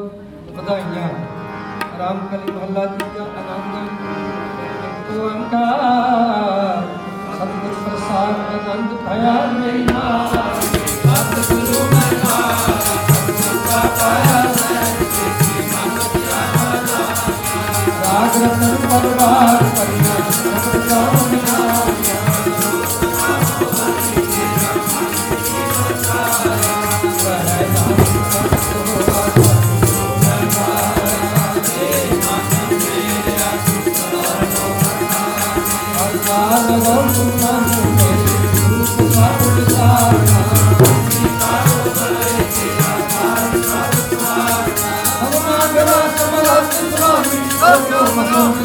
ਵਧਾਈਆਂ। ਰਾਮ ਕਲੀ ਮਹੱਲਾ ਤੀਜਾ ਆਨੰਦ ਓੰਕਾਰ ਸਤਿਗੁਰ ਪ੍ਰਸਾਦ ਆਨੰਦ ਭਇਆ ਮੇਰੀ ਮਾਂ। ਰਤਨ ਪਰਵਾਰ ਪਰਿਆ